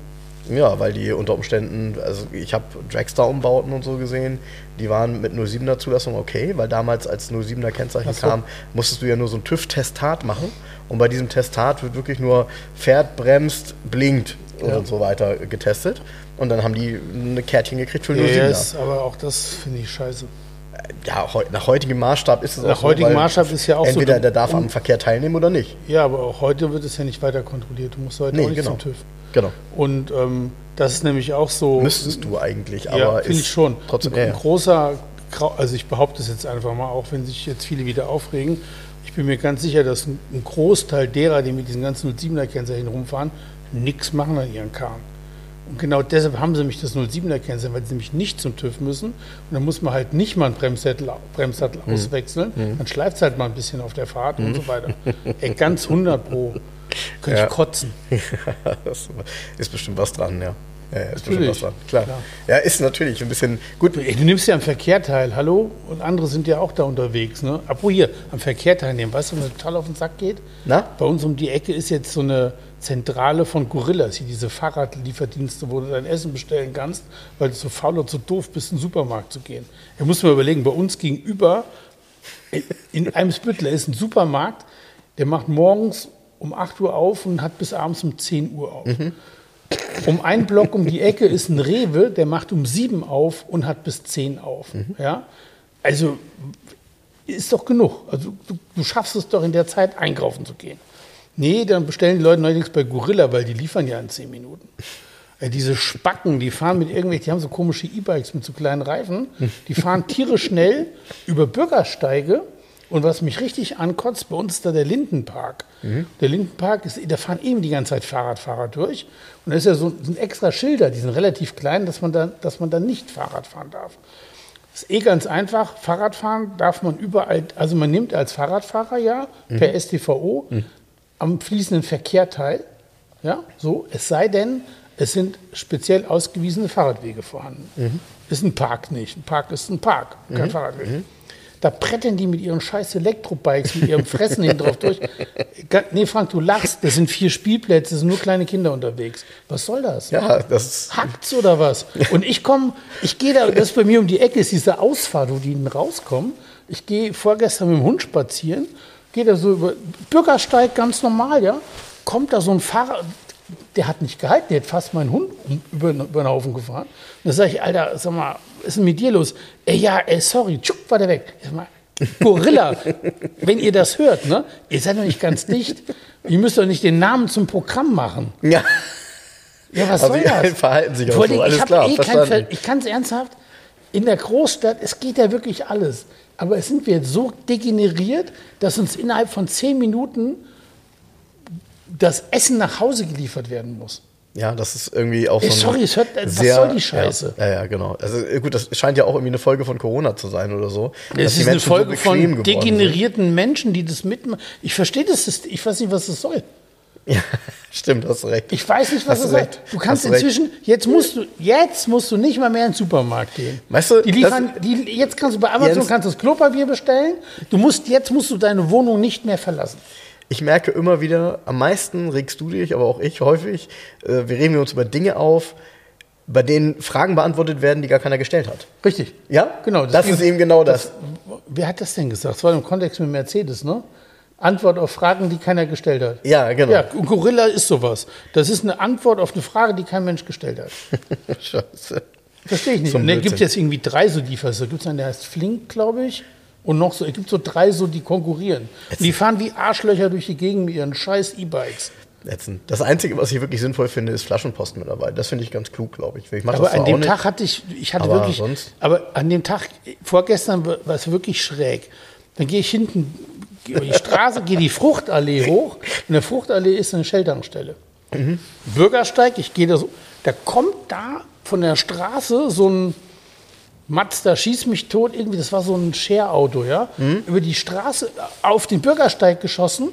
Ja, weil die unter Umständen, also ich habe Dragster-Umbauten und so gesehen, die waren mit 07er Zulassung okay, weil damals als 07er Kennzeichen so. kam, musstest du ja nur so ein TÜV-Testat machen und bei diesem Testat wird wirklich nur fährt, bremst, blinkt Ja. und so weiter getestet und dann haben die eine Kärtchen gekriegt für Ja, 07er. yes, aber auch das finde ich scheiße. Ja, heu- nach heutigem Maßstab ist es Nach auch so, heutigem weil Maßstab ist ja auch so, entweder der darf am Verkehr teilnehmen oder nicht. Ja, aber auch heute wird es ja nicht weiter kontrolliert. Du musst heute Nee, auch nicht genau. zum TÜV. Genau. Und ähm, das ist nämlich auch so. Müsstest du eigentlich, aber ja, finde ist ich schon. Trotzdem, ein, ja, ja. großer, also ich behaupte es jetzt einfach mal, auch wenn sich jetzt viele wieder aufregen. Ich bin mir ganz sicher, dass ein, Großteil derer, die mit diesen ganzen 07er Kennzeichen rumfahren, nichts machen an ihren Karren. Und genau deshalb haben sie nämlich das 07er Kennzeichen, weil sie nämlich nicht zum TÜV müssen. Und dann muss man halt nicht mal einen Bremssattel, Bremssattel Hm. auswechseln. Dann schleift es halt mal ein bisschen auf der Fahrt und so weiter. Ey, ganz 100 pro. [laughs] Könnte Ja. ich kotzen. [laughs] ist bestimmt was dran, ja. Ja, ja, ist Natürlich. Klar. klar. Ja, ist natürlich ein bisschen gut. Ey, Du nimmst ja am Verkehr teil, hallo? Und andere sind ja auch da unterwegs. Ne? Apropos hier, am Verkehr teilnehmen, weißt du, was mir total auf den Sack geht? Na? Bei uns um die Ecke ist jetzt so eine Zentrale von Gorillas, hier diese Fahrradlieferdienste, wo du dein Essen bestellen kannst, weil du zu faul oder zu doof bist, in den Supermarkt zu gehen. Da muss man überlegen, bei uns gegenüber in Eimsbüttel ist ein Supermarkt, der macht morgens um 8 Uhr auf und hat bis abends um 10 Uhr auf. Um einen Block um die Ecke ist ein Rewe, der macht um 7 auf und hat bis 10 auf. Ja? Also ist doch genug. Also du, du schaffst es doch in der Zeit einkaufen zu gehen. Nee, dann bestellen die Leute neuerdings bei Gorilla, weil die liefern ja in 10 Minuten. Äh, diese Spacken, die fahren mit irgendwelchen, die haben so komische E-Bikes mit so kleinen Reifen, die fahren tierisch schnell über Bürgersteige. Und was mich richtig ankotzt, bei uns ist da der Lindenpark. Der Lindenpark, ist, da fahren eben die ganze Zeit Fahrradfahrer durch. Und da ist ja so sind extra Schilder, die sind relativ klein, dass man da, dass man da nicht Fahrrad fahren darf. Das ist eh ganz einfach. Fahrradfahren darf man überall, also man nimmt als Fahrradfahrer ja per STVO am fließenden Verkehr teil. Ja, so. Es sei denn, es sind speziell ausgewiesene Fahrradwege vorhanden. Ist ein Park nicht. Ein Park ist ein Park, kein Fahrradweg. Da brettern die mit ihren scheiß Elektrobikes, mit ihrem Fressen hinten drauf durch. Nee, Frank, du lachst. Das sind vier Spielplätze, es sind nur kleine Kinder unterwegs. Was soll das? Ja, das. Hackt's oder was? Und ich komme, ich gehe da, das ist bei mir um die Ecke, ist diese Ausfahrt, wo die hinten rauskommen. Ich gehe vorgestern mit dem Hund spazieren, gehe da so über Bürgersteig ganz normal, ja. Kommt da so ein Fahrer, der hat nicht gehalten, der hat fast meinen Hund über, über den Haufen gefahren. Und da sage ich, Alter, sag mal, was ist denn mit dir los? Ey, ja, ey, sorry, tschuck, war der weg. Ich sag mal, Gorilla, [laughs] wenn ihr das hört, ne? Ihr seid noch nicht ganz dicht. Ihr müsst doch nicht den Namen zum Programm machen. Ja, Ja, was Also soll das? verhalten sich auch Vor so, alles ich klar, eh kein ich kann es ernsthaft, in der Großstadt, es geht ja wirklich alles. Aber es sind wir jetzt so degeneriert, dass uns innerhalb von zehn Minuten das Essen nach Hause geliefert werden muss. ja, das ist irgendwie auch so Ey, sorry, es hört- was sehr, soll die Scheiße? Ja, ja, genau. Also äh, gut, das scheint ja auch irgendwie eine Folge von Corona zu sein oder so. Es ist eine Folge so von geworden sind. degenerierten Menschen, die das mitmachen. Ich verstehe das, ich weiß nicht, was das soll. Ja, [laughs] stimmt, hast recht. Ich weiß nicht, was Hast das recht. Du kannst recht. inzwischen, jetzt musst du, jetzt musst du nicht mal mehr in den Supermarkt gehen. Weißt du, die liefern, die, jetzt kannst du bei Amazon Jens- kannst du das Klopapier bestellen. Du musst, jetzt musst du deine Wohnung nicht mehr verlassen. Ich merke immer wieder, am meisten regst du dich, aber auch ich häufig, äh, wir regen uns über Dinge auf, bei denen Fragen beantwortet werden, die gar keiner gestellt hat. Richtig. Ja? Genau. Das ist eben genau das. Wer hat das denn gesagt? Das war im Kontext mit Mercedes, ne? Antwort auf Fragen, die keiner gestellt hat. Ja, genau. Ja, Gorilla ist sowas. Das ist eine Antwort auf eine Frage, die kein Mensch gestellt hat. [laughs] Scheiße. Verstehe ich nicht. Ein Und dann gibt es jetzt irgendwie drei so Lieferser. Da gibt es einen, der heißt Flink, glaube ich. Und noch so, es gibt so drei so, die konkurrieren. Die fahren wie Arschlöcher durch die Gegend mit ihren scheiß E-Bikes. Das Einzige, was ich wirklich sinnvoll finde, ist Flaschenposten mit dabei. Das finde ich ganz klug, glaube ich. Ich Aber an dem auch nicht. Tag hatte ich, ich hatte Aber wirklich, sonst? aber an dem Tag, vorgestern war es wirklich schräg. Dann gehe ich hinten über die Straße, gehe die Fruchtallee hoch. In der Fruchtallee ist eine Shell-Tankstelle. Mhm. Bürgersteig, ich gehe da so, da kommt da von der Straße so ein, Mazda schießt mich tot, irgendwie, das war so ein Share-Auto, ja, über die Straße auf den Bürgersteig geschossen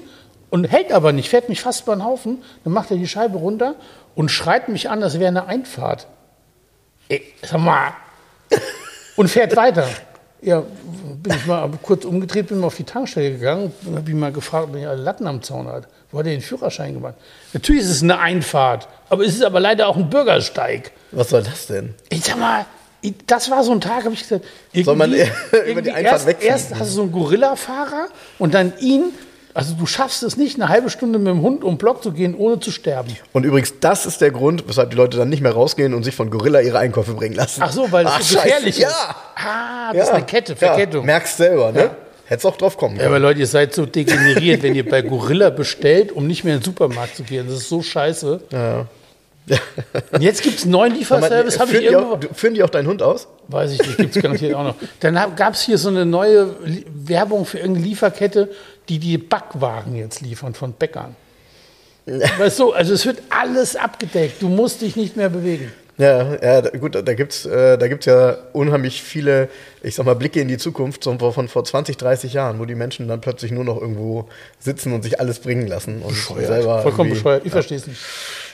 und hält aber nicht, fährt mich fast über den Haufen. Dann macht er die Scheibe runter und schreit mich an, das wäre eine Einfahrt. Ey, sag mal. [laughs] Und fährt weiter. Ja, bin ich mal kurz umgedreht, bin mal auf die Tankstelle gegangen und habe ihn mal gefragt, ob er alle Latten am Zaun hat. Wo hat er den Führerschein gemacht? Natürlich ist es eine Einfahrt, aber es ist aber leider auch ein Bürgersteig. Was soll das denn? Ich sag mal, das war so ein Tag, habe ich gesagt, Soll man [laughs] über die Einfahrt erst, erst hast du so einen Gorilla-Fahrer und dann ihn, also du schaffst es nicht, eine halbe Stunde mit dem Hund um den Block zu gehen, ohne zu sterben. Und übrigens, das ist der Grund, weshalb die Leute dann nicht mehr rausgehen und sich von Gorilla ihre Einkäufe bringen lassen. Ach so, weil das Ach, so scheiße, gefährlich ja. ist. Ah, das ist eine Kette, Ja, Verkettung. merkst selber, ne? Hättest auch drauf kommen Ja, können. aber Leute, ihr seid so degeneriert, wenn ihr bei Gorilla bestellt, um nicht mehr in den Supermarkt zu gehen. Das ist so scheiße. Und jetzt gibt es einen neuen Lieferservice, habe ich führen, die irgendwo. auch, führen die auch deinen Hund aus? Weiß ich nicht, gibt es garantiert auch noch. Dann gab es hier so eine neue Werbung für irgendeine Lieferkette, die die Backwagen jetzt liefern von Bäckern. Weißt du, also es wird alles abgedeckt. Du musst dich nicht mehr bewegen. Ja, ja, gut, da gibt's, äh, da gibt's ja unheimlich viele, ich sag mal, Blicke in die Zukunft so von vor 20, 30 Jahren, wo die Menschen dann plötzlich nur noch irgendwo sitzen und sich alles bringen lassen und selber. Vollkommen bescheuert. Ich verstehe es nicht.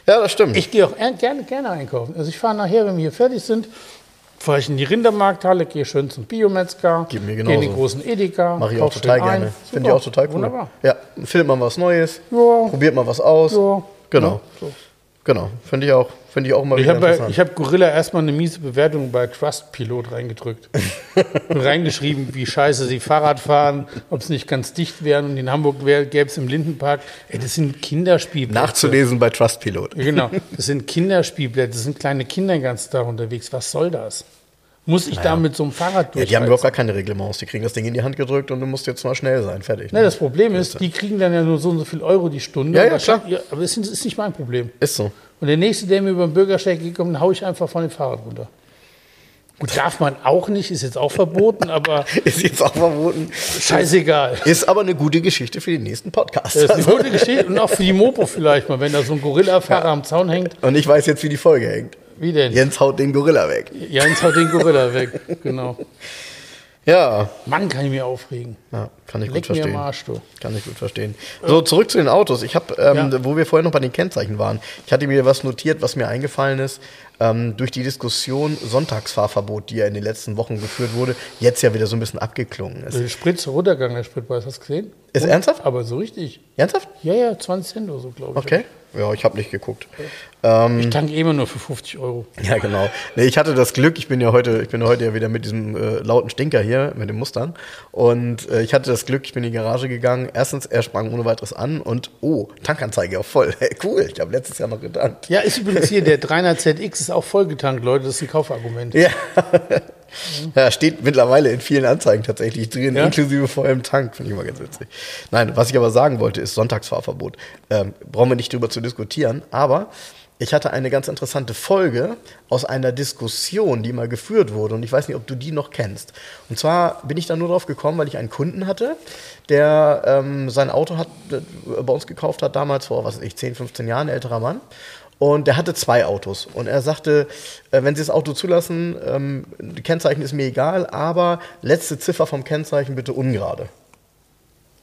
Ja, das stimmt. Ich gehe auch gerne, gerne einkaufen. Also ich fahre nachher, wenn wir hier fertig sind, fahre ich in die Rindermarkthalle, gehe schön zum Biometzger, gehe in den großen Edeka. Mache ich auch total gerne. Finde ich auch total cool. Wunderbar. Ja, filmt mal was Neues, Ja. probiert mal was aus. Ja. Genau. Ja, so. Genau. Finde ich auch, finde ich auch mal Ich wieder habe interessant. ich hab Gorilla erstmal eine miese Bewertung bei Trustpilot reingedrückt. und [laughs] reingeschrieben, wie scheiße sie Fahrrad fahren, ob es nicht ganz dicht wären. Und in Hamburg gäbe es im Lindenpark. Ey, das sind Kinderspielplätze. Nachzulesen bei Trustpilot. Genau. Das sind Kinderspielplätze, das sind kleine Kinder den ganzen Tag unterwegs. Was soll das? Muss ich da mit so einem Fahrrad Ja, durch? die haben überhaupt gar keine Reglements. Die kriegen das Ding in die Hand gedrückt und du musst jetzt mal schnell sein. Fertig. Ne, das Problem ist, die kriegen dann ja nur so und so viel Euro die Stunde. Ja, ja, klar. Ja, aber das ist nicht mein Problem. Ist so. Und der Nächste, der mir über den Bürgersteig geht, kommt, dann hau ich einfach von dem Fahrrad runter. Gut, darf man auch nicht, ist jetzt auch verboten, aber [laughs] Ist jetzt auch verboten. scheißegal. Ist aber eine gute Geschichte für den nächsten Podcast. Das ist eine gute Geschichte und auch für die Mopo vielleicht mal, wenn da so ein Gorilla-Fahrer am Zaun hängt. Und ich weiß jetzt, wie die Folge hängt. Wie denn? Jens haut den Gorilla weg. Jens haut den Gorilla weg. Genau. [laughs] Ja, Mann, kann ich mir aufregen. ja kann ich gut Leck mir verstehen. am Arsch, du. Kann ich gut verstehen. So, zurück zu den Autos. Ich habe, ähm, Ja. wo wir vorher noch bei den Kennzeichen waren, ich hatte mir was notiert, was mir eingefallen ist, ähm, durch die Diskussion Sonntagsfahrverbot, die ja in den letzten Wochen geführt wurde, jetzt ja wieder so ein bisschen abgeklungen ist. Der Sprit ist runtergegangen, der Spritpreis, hast du gesehen? Ist ernsthaft? Aber so richtig. Ernsthaft? Ja, ja, 20 Cent oder so, glaube ich. Okay. Ja, ich habe nicht geguckt. Ähm, Ich tanke immer nur für 50 Euro. Ja, genau. Nee, ich hatte das Glück, ich bin ja heute, ich bin heute ja wieder mit diesem äh, lauten Stinker hier, mit dem Mustang. Und äh, ich hatte das Glück, ich bin in die Garage gegangen. Erstens, er sprang ohne weiteres an und oh, Tankanzeige auf voll. Hey, [laughs] cool, ich habe letztes Jahr noch getankt. Ja, ist übrigens hier, der 300 ZX ist auch vollgetankt, Leute, das ist ein Kaufargument. Ja. [laughs] ja, steht mittlerweile in vielen Anzeigen tatsächlich drin, Ja? inklusive vollem Tank, finde ich mal ganz witzig. Nein, was ich aber sagen wollte, ist Sonntagsfahrverbot. Ähm, brauchen wir nicht drüber zu diskutieren, aber ich hatte eine ganz interessante Folge aus einer Diskussion, die mal geführt wurde und ich weiß nicht, ob du die noch kennst. Und zwar bin ich da nur drauf gekommen, weil ich einen Kunden hatte, der ähm, sein Auto hat, äh, bei uns gekauft hat, damals vor, was weiß ich, 10, 15 Jahren, älterer Mann. Und der hatte zwei Autos. Und er sagte, äh, wenn Sie das Auto zulassen, ähm, Kennzeichen ist mir egal, aber letzte Ziffer vom Kennzeichen bitte ungerade.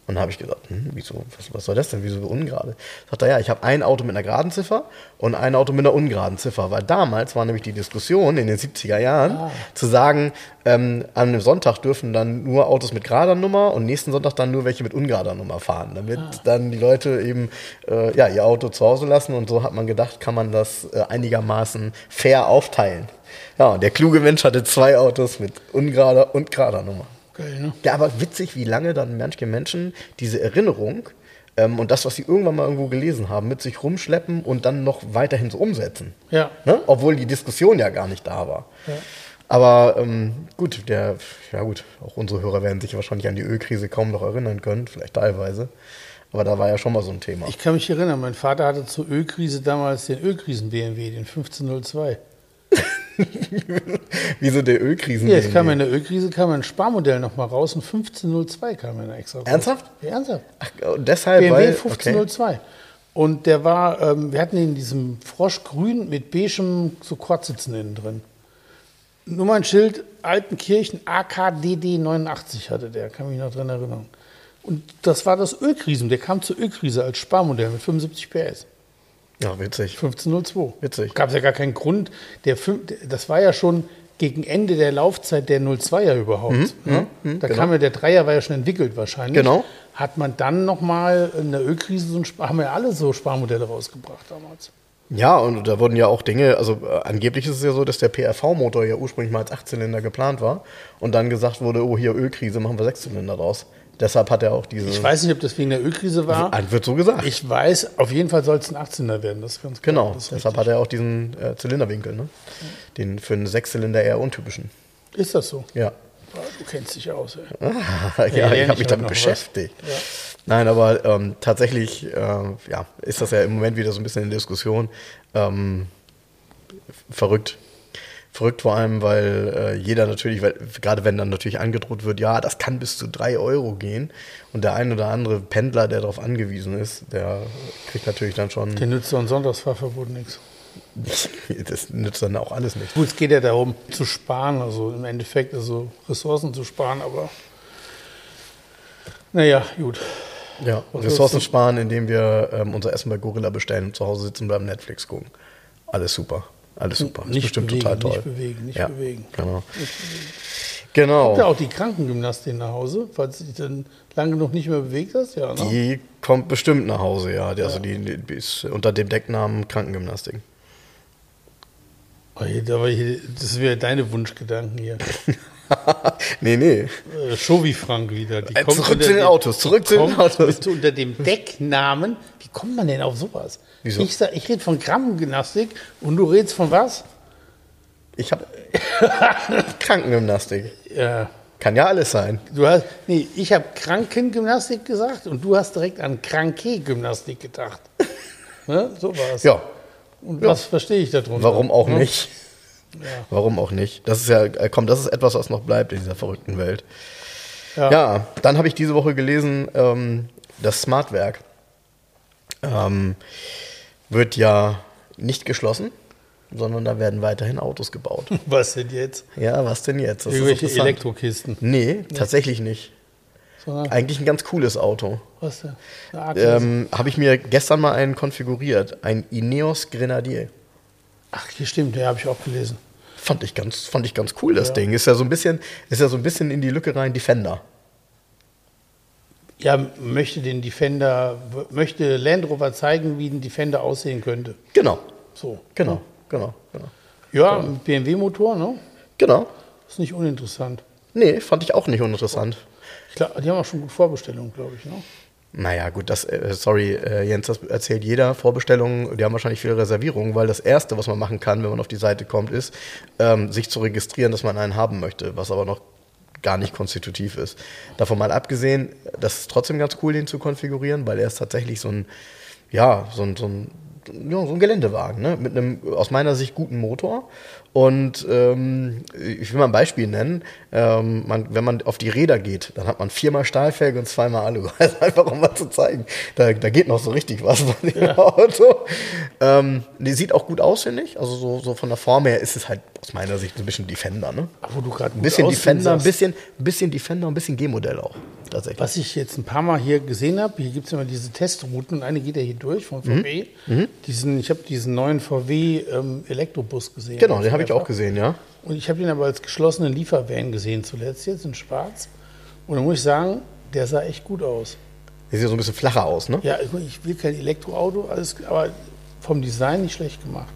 Und dann habe ich gesagt, hm, wieso, was, was soll das denn, wieso so ungerade? Sagt er, ja, ich habe ein Auto mit einer geraden Ziffer und ein Auto mit einer ungeraden Ziffer. Weil damals war nämlich die Diskussion in den 70er Jahren, zu sagen, ähm, an einem Sonntag dürfen dann nur Autos mit gerader Nummer und nächsten Sonntag dann nur welche mit ungerader Nummer fahren. Damit dann die Leute eben äh, ja, ihr Auto zu Hause lassen und so hat man gedacht, kann man das äh, einigermaßen fair aufteilen. Ja, und der kluge Mensch hatte zwei Autos mit ungerader und gerader Nummer. Geil, ne? Ja, aber witzig, wie lange dann manche Menschen diese Erinnerung ähm, und das, was sie irgendwann mal irgendwo gelesen haben, mit sich rumschleppen und dann noch weiterhin so umsetzen. Ja. Ne? Obwohl die Diskussion ja gar nicht da war. Ja. Aber ähm, gut, der, ja gut, auch unsere Hörer werden sich wahrscheinlich an die Ölkrise kaum noch erinnern können, vielleicht teilweise. Aber da war ja schon mal so ein Thema. Ich kann mich erinnern, mein Vater hatte zur Ölkrise damals den Ölkrisen-BMW, den 1502. [laughs] [laughs] Wieso der Ölkrisen? Ja, jetzt kam in der Ölkrise kam ein Sparmodell nochmal raus und 1502 kam er extra raus. Ernsthaft? Ja, ernsthaft. Ach, und deshalb, BMW weil, 1502. Und der war, ähm, wir hatten ihn in diesem Froschgrün mit beigem so Quadsitzen innen drin. Nummernschild Altenkirchen AKDD 89 hatte der, kann mich noch dran erinnern. Und das war das Ölkrisen. Der kam zur Ölkrise als Sparmodell mit 75 PS. Ja, witzig. 1502. Witzig. Gab es ja gar keinen Grund. Der fünf, das war ja schon gegen Ende der Laufzeit der 02er überhaupt. ne? da kam ja der Dreier war ja schon entwickelt wahrscheinlich. Genau. Hat man dann nochmal in der Ölkrise so ein haben wir ja alle so Sparmodelle rausgebracht damals. Ja, und da wurden ja auch Dinge, also äh, angeblich ist es ja so, dass der PRV-Motor ja ursprünglich mal als Achtzylinder geplant war und dann gesagt wurde, oh hier Ölkrise, machen wir Sechszylinder draus. Deshalb hat er auch diese. Ich weiß nicht, ob das wegen der Ölkrise war. Ah, wird so gesagt. Ich weiß, auf jeden Fall soll es ein 18er werden, das ist ganz klar. genau, deshalb hat er auch diesen äh, Zylinderwinkel, ne? Den für einen Sechszylinder eher untypischen. ist das so? Ja. Ja, Du kennst dich aus. Ey. [laughs] ja, Ja, ich habe ich mich damit was. beschäftigt. Ja. Nein, aber ähm, tatsächlich äh, ja, ist das ja im Moment wieder so ein bisschen in Diskussion. Ähm, verrückt. Verrückt vor allem, weil äh, jeder natürlich, weil, gerade wenn dann natürlich angedroht wird, ja, das kann bis zu drei Euro gehen. Und der ein oder andere Pendler, der darauf angewiesen ist, der kriegt natürlich dann schon, Der nützt so ein Sonntagsfahrverbot nichts. [laughs] das nützt dann auch alles nicht. Gut, es geht ja darum, zu sparen, also im Endeffekt, also Ressourcen zu sparen, aber naja, gut. Ja, Was Ressourcen sparen, indem wir ähm, unser Essen bei Gorilla bestellen und zu Hause sitzen und beim Netflix gucken. Alles super. Alles super. Ist Nicht bestimmt bewegen, total toll. nicht bewegen, nicht ja, bewegen. Genau. Kommt Genau. ja auch die Krankengymnastin nach Hause, falls du dich dann lange genug nicht mehr bewegt hast? Ja, ne? Die kommt bestimmt nach Hause, ja. Die, also die, die ist unter dem Decknamen Krankengymnastik. Oh, aber hier, das wäre deine Wunschgedanken hier. [laughs] [laughs] nee, nee. Äh, Shovi Frank wieder. Die Äh, zurück zu den Autos, zurück zu den Autos. mit- Unter dem Decknamen. Wie kommt man denn auf sowas? Wieso? Ich, sag- ich rede von Krankengymnastik und du redest von was? Ich habe [laughs] Krankengymnastik. Ja. Kann ja alles sein. Du hast, nee, ich habe Krankengymnastik gesagt und du hast direkt an Kranke-Gymnastik gedacht. [laughs] ne? So war es. Ja, Und was verstehe ich darunter? warum auch Ne? nicht? Warum auch nicht? Das ist ja, äh, komm, das ist etwas, was noch bleibt in dieser verrückten Welt. Ja. Ja, dann habe ich diese Woche gelesen, ähm, das Smartwerk ähm, wird ja nicht geschlossen, sondern da werden weiterhin Autos gebaut. [laughs] Was denn jetzt? Ja, was denn jetzt? Das Irgendwelche. Elektrokisten. Nee, tatsächlich nicht. Sondern, Eigentlich ein ganz cooles Auto. was denn? Ähm, habe ich mir gestern mal einen konfiguriert, ein Ineos Grenadier. Ach, hier stimmt, ja, habe ich auch gelesen. Fand ich ganz, fand ich ganz cool, das Ja. Ding. Ist ja so ein bisschen, ist ja so ein bisschen in die Lücke rein Defender. Ja, möchte den Defender, möchte Land Rover zeigen, wie ein Defender aussehen könnte. Genau, So. genau, genau, genau. Ja, mit BMW-Motor, ne? Genau. Ist nicht uninteressant. Nee, fand ich auch nicht uninteressant. Glaub, die haben auch schon gut Vorbestellungen, glaube ich, ne? Naja, gut, das, äh, sorry, äh, Jens, das erzählt jeder. Vorbestellungen, die haben wahrscheinlich viele Reservierungen, weil das Erste, was man machen kann, wenn man auf die Seite kommt, ist, ähm, sich zu registrieren, dass man einen haben möchte, was aber noch gar nicht konstitutiv ist. Davon mal abgesehen, das ist trotzdem ganz cool, den zu konfigurieren, weil er ist tatsächlich so ein, ja, so ein, so ein, ja, so ein Geländewagen, ne? mit einem aus meiner Sicht guten Motor. Und ähm, ich will mal ein Beispiel nennen. Ähm, man, wenn man auf die Räder geht, dann hat man viermal Stahlfelge und zweimal Alu. [laughs] Also einfach um mal zu zeigen, da, da geht noch so richtig was bei dem Auto. Ähm, die sieht auch gut aus, finde ich. Also so, so von der Form her ist es halt aus meiner Sicht ein bisschen Defender. Ne? Wo du gerade Ein bisschen Defender, ein bisschen, ein bisschen Defender, ein bisschen G-Modell auch. Tatsächlich. Was ich jetzt ein paar Mal hier gesehen habe, hier gibt es immer diese Testrouten und eine geht ja hier durch von VW. Mhm. Diesen, ich habe diesen neuen VW ähm, Elektrobus gesehen. Genau, den habe ich auch gesehen, ja. Und ich habe ihn aber als geschlossenen Liefervan gesehen zuletzt, jetzt in schwarz. Und da muss ich sagen, der sah echt gut aus. Der sieht so ein bisschen flacher aus, ne? Ja, ich will kein Elektroauto, alles, aber vom Design nicht schlecht gemacht.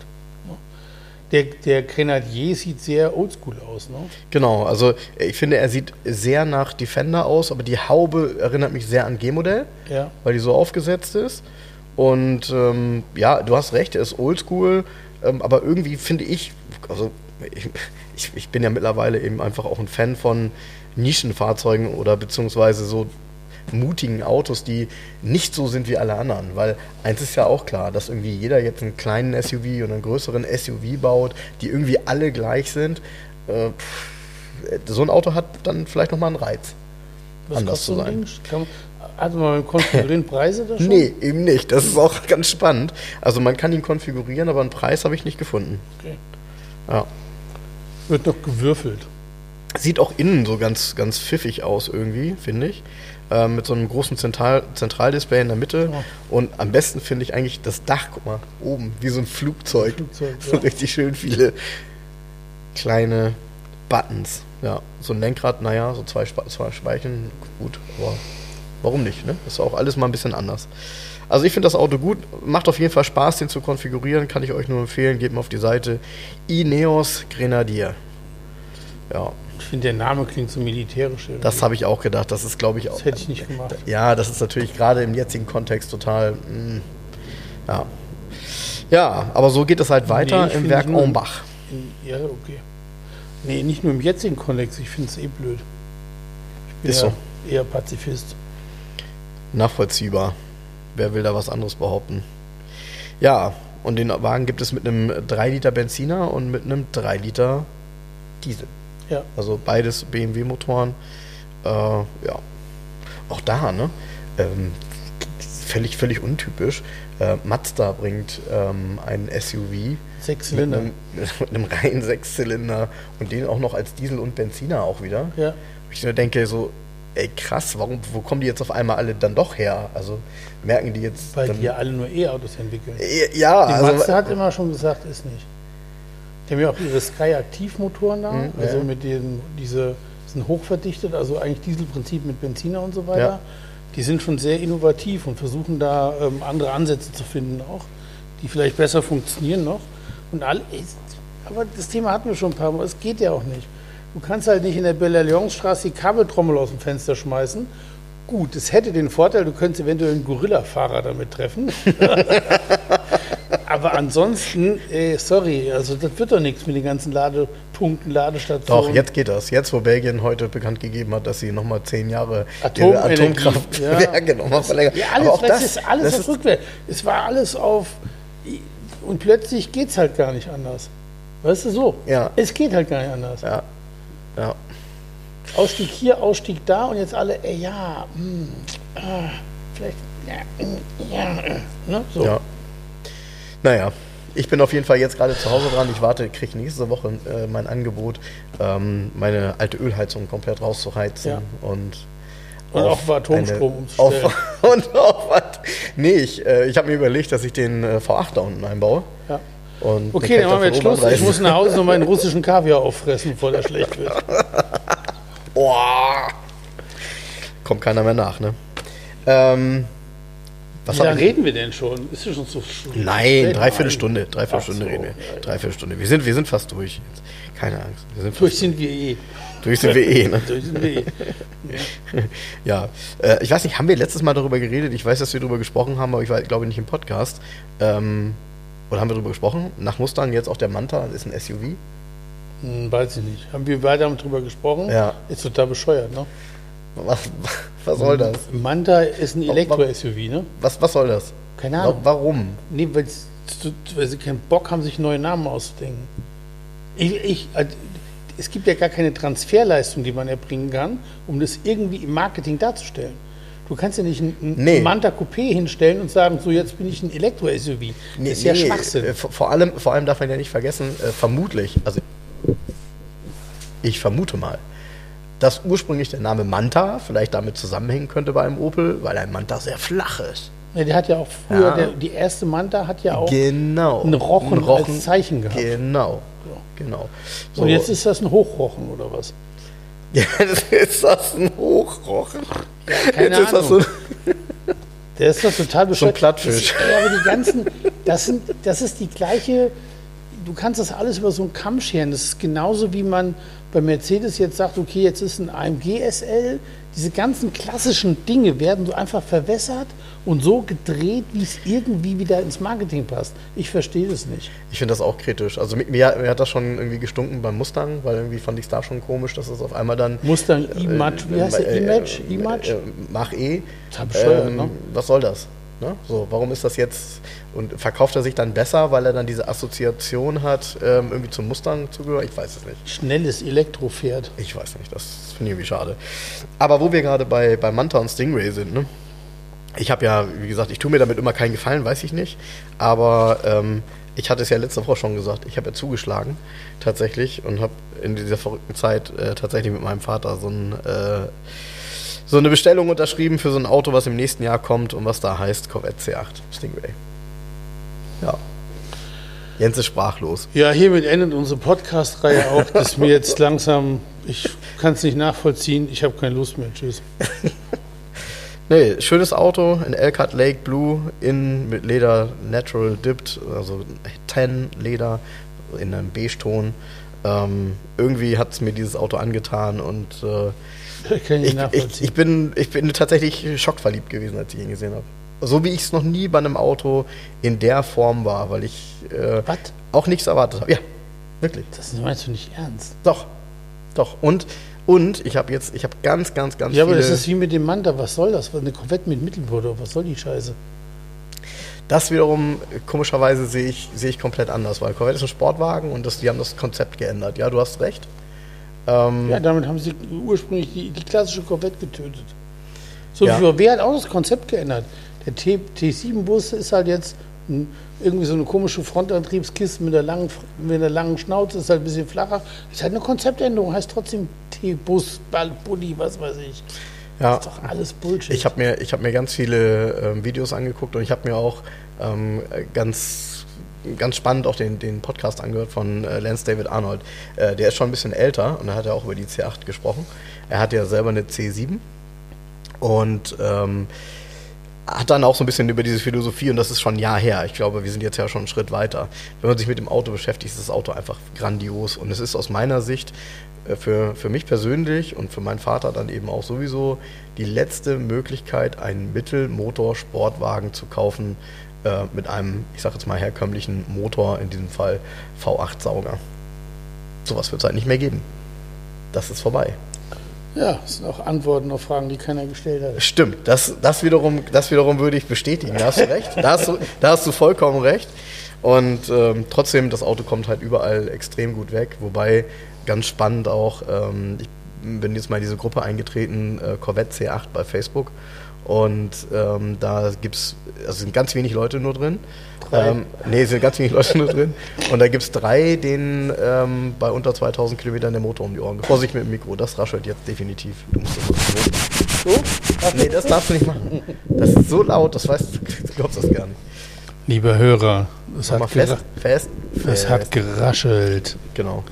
Der, der Grenadier sieht sehr oldschool aus, ne? Genau, also ich finde, er sieht sehr nach Defender aus, aber die Haube erinnert mich sehr an G-Modell, Ja. weil die so aufgesetzt ist. Und ähm, ja, du hast recht, er ist oldschool, ähm, aber irgendwie finde ich, also ich, ich, ich bin ja mittlerweile eben einfach auch ein Fan von Nischenfahrzeugen oder beziehungsweise so mutigen Autos, die nicht so sind wie alle anderen. Weil eins ist ja auch klar, dass irgendwie jeder jetzt einen kleinen SUV und einen größeren SUV baut, die irgendwie alle gleich sind. Äh, so ein Auto hat dann vielleicht nochmal einen Reiz. Was Anders zu sein. Kann, hatte man Konfigurieren [laughs] Preise da schon? Nee, eben nicht. Das ist auch [laughs] ganz spannend. Also man kann ihn konfigurieren, aber einen Preis habe ich nicht gefunden. Okay. Ja. Wird noch gewürfelt. Sieht auch innen so ganz, ganz pfiffig aus irgendwie, finde ich. Ähm, mit so einem großen Zentral Zentraldisplay in der Mitte. Ja. Und am besten finde ich eigentlich das Dach, guck mal, oben, wie so ein Flugzeug. Flugzeug, [laughs] so ja. richtig schön viele kleine Buttons. Ja, so ein Lenkrad, naja, so zwei, Spa- zwei Speicheln, gut, aber warum nicht, ne? Ist auch alles mal ein bisschen anders. Also ich finde das Auto gut, macht auf jeden Fall Spaß, den zu konfigurieren, kann ich euch nur empfehlen, geht mal auf die Seite Ineos Grenadier. Ja, Ich finde, der Name klingt so militärisch. irgendwie. das habe ich auch gedacht, das ist glaube ich auch. Das hätte ich nicht gemacht. Ja, das ist natürlich gerade im jetzigen Kontext total. mm, ja. Ja, aber so geht es halt weiter ich im Werk Ombach. Ja, okay. Nee, nicht nur im jetzigen Kontext, ich finde es eh blöd. Ich bin Ist ja so. eher Pazifist. Nachvollziehbar. Wer will da was anderes behaupten? Ja, und den Wagen gibt es mit einem 3 Liter Benziner und mit einem 3 Liter Diesel. Ja. Also beides BMW-Motoren. Äh, ja. Auch da, ne? Ähm, völlig, völlig untypisch. Äh, Mazda bringt ähm, einen SUV Sechs mit einem, [laughs] mit einem reinen Sechszylinder und den auch noch als Diesel und Benziner auch wieder. Ja. Ich nur denke so, ey krass, warum, wo kommen die jetzt auf einmal alle dann doch her? Also merken die jetzt Weil die ja alle nur E-Autos entwickeln. ja, Die also, Mazda hat immer schon gesagt, ist nicht. Die haben ja auch ihre Sky-Aktivmotoren da, Mhm, also ja. mit den, diese sind hochverdichtet, also eigentlich Dieselprinzip mit Benziner und so weiter. Ja. Die sind schon sehr innovativ und versuchen da ähm, andere Ansätze zu finden auch, die vielleicht besser funktionieren noch. Und all, ist, aber das Thema hatten wir schon ein paar Mal, es geht ja auch nicht. Du kannst halt nicht in der Belle-Alliance-Straße die Kabeltrommel aus dem Fenster schmeißen. Gut, es hätte den Vorteil, du könntest eventuell einen Gorilla-Fahrer damit treffen. [laughs] Aber ansonsten, äh, sorry, also das wird doch nichts mit den ganzen Ladepunkten, Ladestationen. doch, jetzt geht das. Jetzt, wo Belgien heute bekannt gegeben hat, dass sie nochmal zehn Jahre ihre Atomenergie, Atomkraftwerke [laughs] nochmal verlängern. Ja, alles, Aber das, ist alles das auf Rückwärts. Es war alles auf. Und plötzlich geht es halt gar nicht anders. Weißt du so? Ja. Es geht halt gar nicht anders. ja, ja. Ausstieg hier, Ausstieg da und jetzt alle, ey, ja, hm, ah, vielleicht, ja, hm, ja, äh, ne? So. Ja. Naja, ich bin auf jeden Fall jetzt gerade zu Hause dran. Ich warte, kriege nächste Woche äh, mein Angebot, ähm, meine alte Ölheizung komplett rauszuheizen Ja. und Und auch auf Atomstrom umzustellen. Auf, [laughs] und auf was? Nee, ich, äh, ich habe mir überlegt, dass ich den äh, V8 da unten einbaue. Ja. Und Okay, dann machen wir jetzt Schluss. Ich muss nach Hause noch meinen russischen Kaviar auffressen, bevor der schlecht wird. [laughs] Boah. Kommt keiner mehr nach, ne? Ähm, was Wie lange ich? reden wir denn schon? Ist es schon so Nein, dreiviertel Stunde. Dreiviertel Stunde so, reden wir. Dreiviertel Stunde. Wir sind, wir sind fast durch. Jetzt. Keine Angst. Wir sind Durch sind wir eh. durch sind wir eh, ne? Durch sind wir eh. [laughs] Ja, äh, ich weiß nicht, haben wir letztes Mal darüber geredet? Ich weiß, dass wir darüber gesprochen haben, aber ich war, glaube nicht im Podcast. Ähm, oder haben wir darüber gesprochen? Nach Mustang jetzt auch der Manta ist ein SUV? Hm, weiß ich nicht. Haben wir weiter drüber gesprochen? Ja. Ist total bescheuert, ne? Was, was soll das? Manta ist ein Elektro-SUV, ne? Was, was soll das? Keine Ahnung. Wa- Warum? Nee, weil, sie keinen Bock haben, sich neue Namen auszudenken. Ich, ich, also, es gibt ja gar keine Transferleistung, die man erbringen kann, um das irgendwie im Marketing darzustellen. Du kannst ja nicht ein, Nee. Manta Coupé hinstellen und sagen, so jetzt bin ich ein Elektro-SUV. Das Nee, ist ja nee, Schwachsinn. äh, vor, vor allem, vor allem darf man ja nicht vergessen, äh, vermutlich, also ich vermute mal, dass ursprünglich der Name Manta vielleicht damit zusammenhängen könnte bei einem Opel, weil ein Manta sehr flach ist. Ja, der hat ja auch früher, Ja. der, die erste Manta hat ja auch. Genau. einen Rochen als Zeichen gehabt. Genau. Genau. So, Und jetzt ist das ein Hochrochen oder was? jetzt [laughs] ist das ein Hochrochen. keine jetzt ist das so, Ahnung. [laughs] Der ist doch total bescheuert. Plattfisch. Das, ja, aber die ganzen, das, sind, das ist die gleiche, du kannst das alles über so einen Kamm scheren. Das ist genauso wie man bei Mercedes jetzt sagt, okay, jetzt ist ein AMG SL. Diese ganzen klassischen Dinge werden so einfach verwässert und so gedreht, wie es irgendwie wieder ins Marketing passt. Ich verstehe das nicht. Ich finde das auch kritisch. Also mir, mir hat das schon irgendwie gestunken beim Mustang, weil irgendwie fand ich es da schon komisch, dass es auf einmal dann Mustang E-Match, wie heißt der? äh, E-Match? äh, äh, Mach E. Total bescheuert, ne? Was soll das? Ne? So, warum ist das jetzt und verkauft er sich dann besser, weil er dann diese Assoziation hat, ähm, irgendwie zum Mustang zugehört? Ich weiß es nicht. Schnelles Elektropferd. Ich weiß nicht, das finde ich irgendwie schade. Aber wo wir gerade bei, bei Manta und Stingray sind, ne? ich habe ja, wie gesagt, ich tue mir damit immer keinen Gefallen, weiß ich nicht. Aber ähm, ich hatte es ja letzte Woche schon gesagt, ich habe ja zugeschlagen tatsächlich und habe in dieser verrückten Zeit äh, tatsächlich mit meinem Vater so, ein, äh, so eine Bestellung unterschrieben für so ein Auto, was im nächsten Jahr kommt und was da heißt Corvette C8 Stingray. Ja. Jens ist sprachlos. Ja, hiermit endet unsere Podcast-Reihe auch. Das ist mir jetzt langsam, ich kann es nicht nachvollziehen. Ich habe keine Lust mehr. Tschüss. [laughs] Nee, schönes Auto in Elkhart Lake Blue, in mit Leder Natural Dipped, also Tan Leder in einem Beige-Ton. Ähm, irgendwie hat es mir dieses Auto angetan und äh, [laughs] ich ich, ich, ich, bin, ich bin tatsächlich schockverliebt gewesen, als ich ihn gesehen habe. So wie ich es noch nie bei einem Auto in der Form war, weil ich äh, auch nichts erwartet habe. Ja, wirklich. Das meinst du nicht ernst? Doch, doch. Und, und ich habe jetzt, ich habe ganz, ganz, ganz Ja, aber viele... das ist wie mit dem Manta. Was soll das? Eine Corvette mit Mittelmotor. Was soll die Scheiße? Das wiederum, komischerweise, sehe ich, sehe ich komplett anders, weil Corvette ist ein Sportwagen und das, die haben das Konzept geändert. Ja, du hast recht. Ähm, Ja, damit haben sie ursprünglich die, die klassische Corvette getötet. So Ja. wie wer hat auch das Konzept geändert? Der T, T7-Bus ist halt jetzt ein, irgendwie so eine komische Frontantriebskiste mit einer langen, mit einer langen Schnauze, ist halt ein bisschen flacher. Ist halt eine Konzeptänderung, heißt trotzdem T-Bus, Ball, Bulli, was weiß ich. ja, Das ist doch alles Bullshit. ich habe mir, ich hab mir ganz viele ähm, Videos angeguckt und ich habe mir auch ähm, ganz, ganz spannend auch den, den Podcast angehört von äh, Lance David Arnold. Äh, der ist schon ein bisschen älter und da hat er auch über die C8 gesprochen. Er hat ja selber eine C7 und ähm, hat dann auch so ein bisschen über diese Philosophie, und das ist schon ein Jahr her. Ich glaube, wir sind jetzt ja schon einen Schritt weiter. Wenn man sich mit dem Auto beschäftigt, ist das Auto einfach grandios. Und es ist aus meiner Sicht äh, für, für mich persönlich und für meinen Vater dann eben auch sowieso die letzte Möglichkeit, einen Mittelmotor-Sportwagen zu kaufen äh, mit einem, ich sage jetzt mal, herkömmlichen Motor, in diesem Fall V8-Sauger. Sowas wird es halt nicht mehr geben. Das ist vorbei. ja, das sind auch Antworten auf Fragen, die keiner gestellt hat. Stimmt, das, das, wiederum, das wiederum würde ich bestätigen. Da hast du recht. Da hast du, da hast du vollkommen recht. Und ähm, trotzdem, das Auto kommt halt überall extrem gut weg. Wobei, ganz spannend auch, ähm, ich bin jetzt mal in diese Gruppe eingetreten, äh, Corvette C8 bei Facebook. Und ähm, da gibt's, also sind ganz wenig Leute nur drin. Drei. Ähm, nee, es sind ganz wenig Leute nur drin. Und da gibt es drei, denen ähm, bei unter 2000 Kilometern der Motor um die Ohren geht. Vorsicht mit dem Mikro, das raschelt jetzt definitiv. Du musst das So? Nee, das darfst du nicht machen. Das ist so laut, das weißt du, du glaubst das gar nicht. Lieber Hörer, es hat, fest, fest, es fest. hat geraschelt. Genau.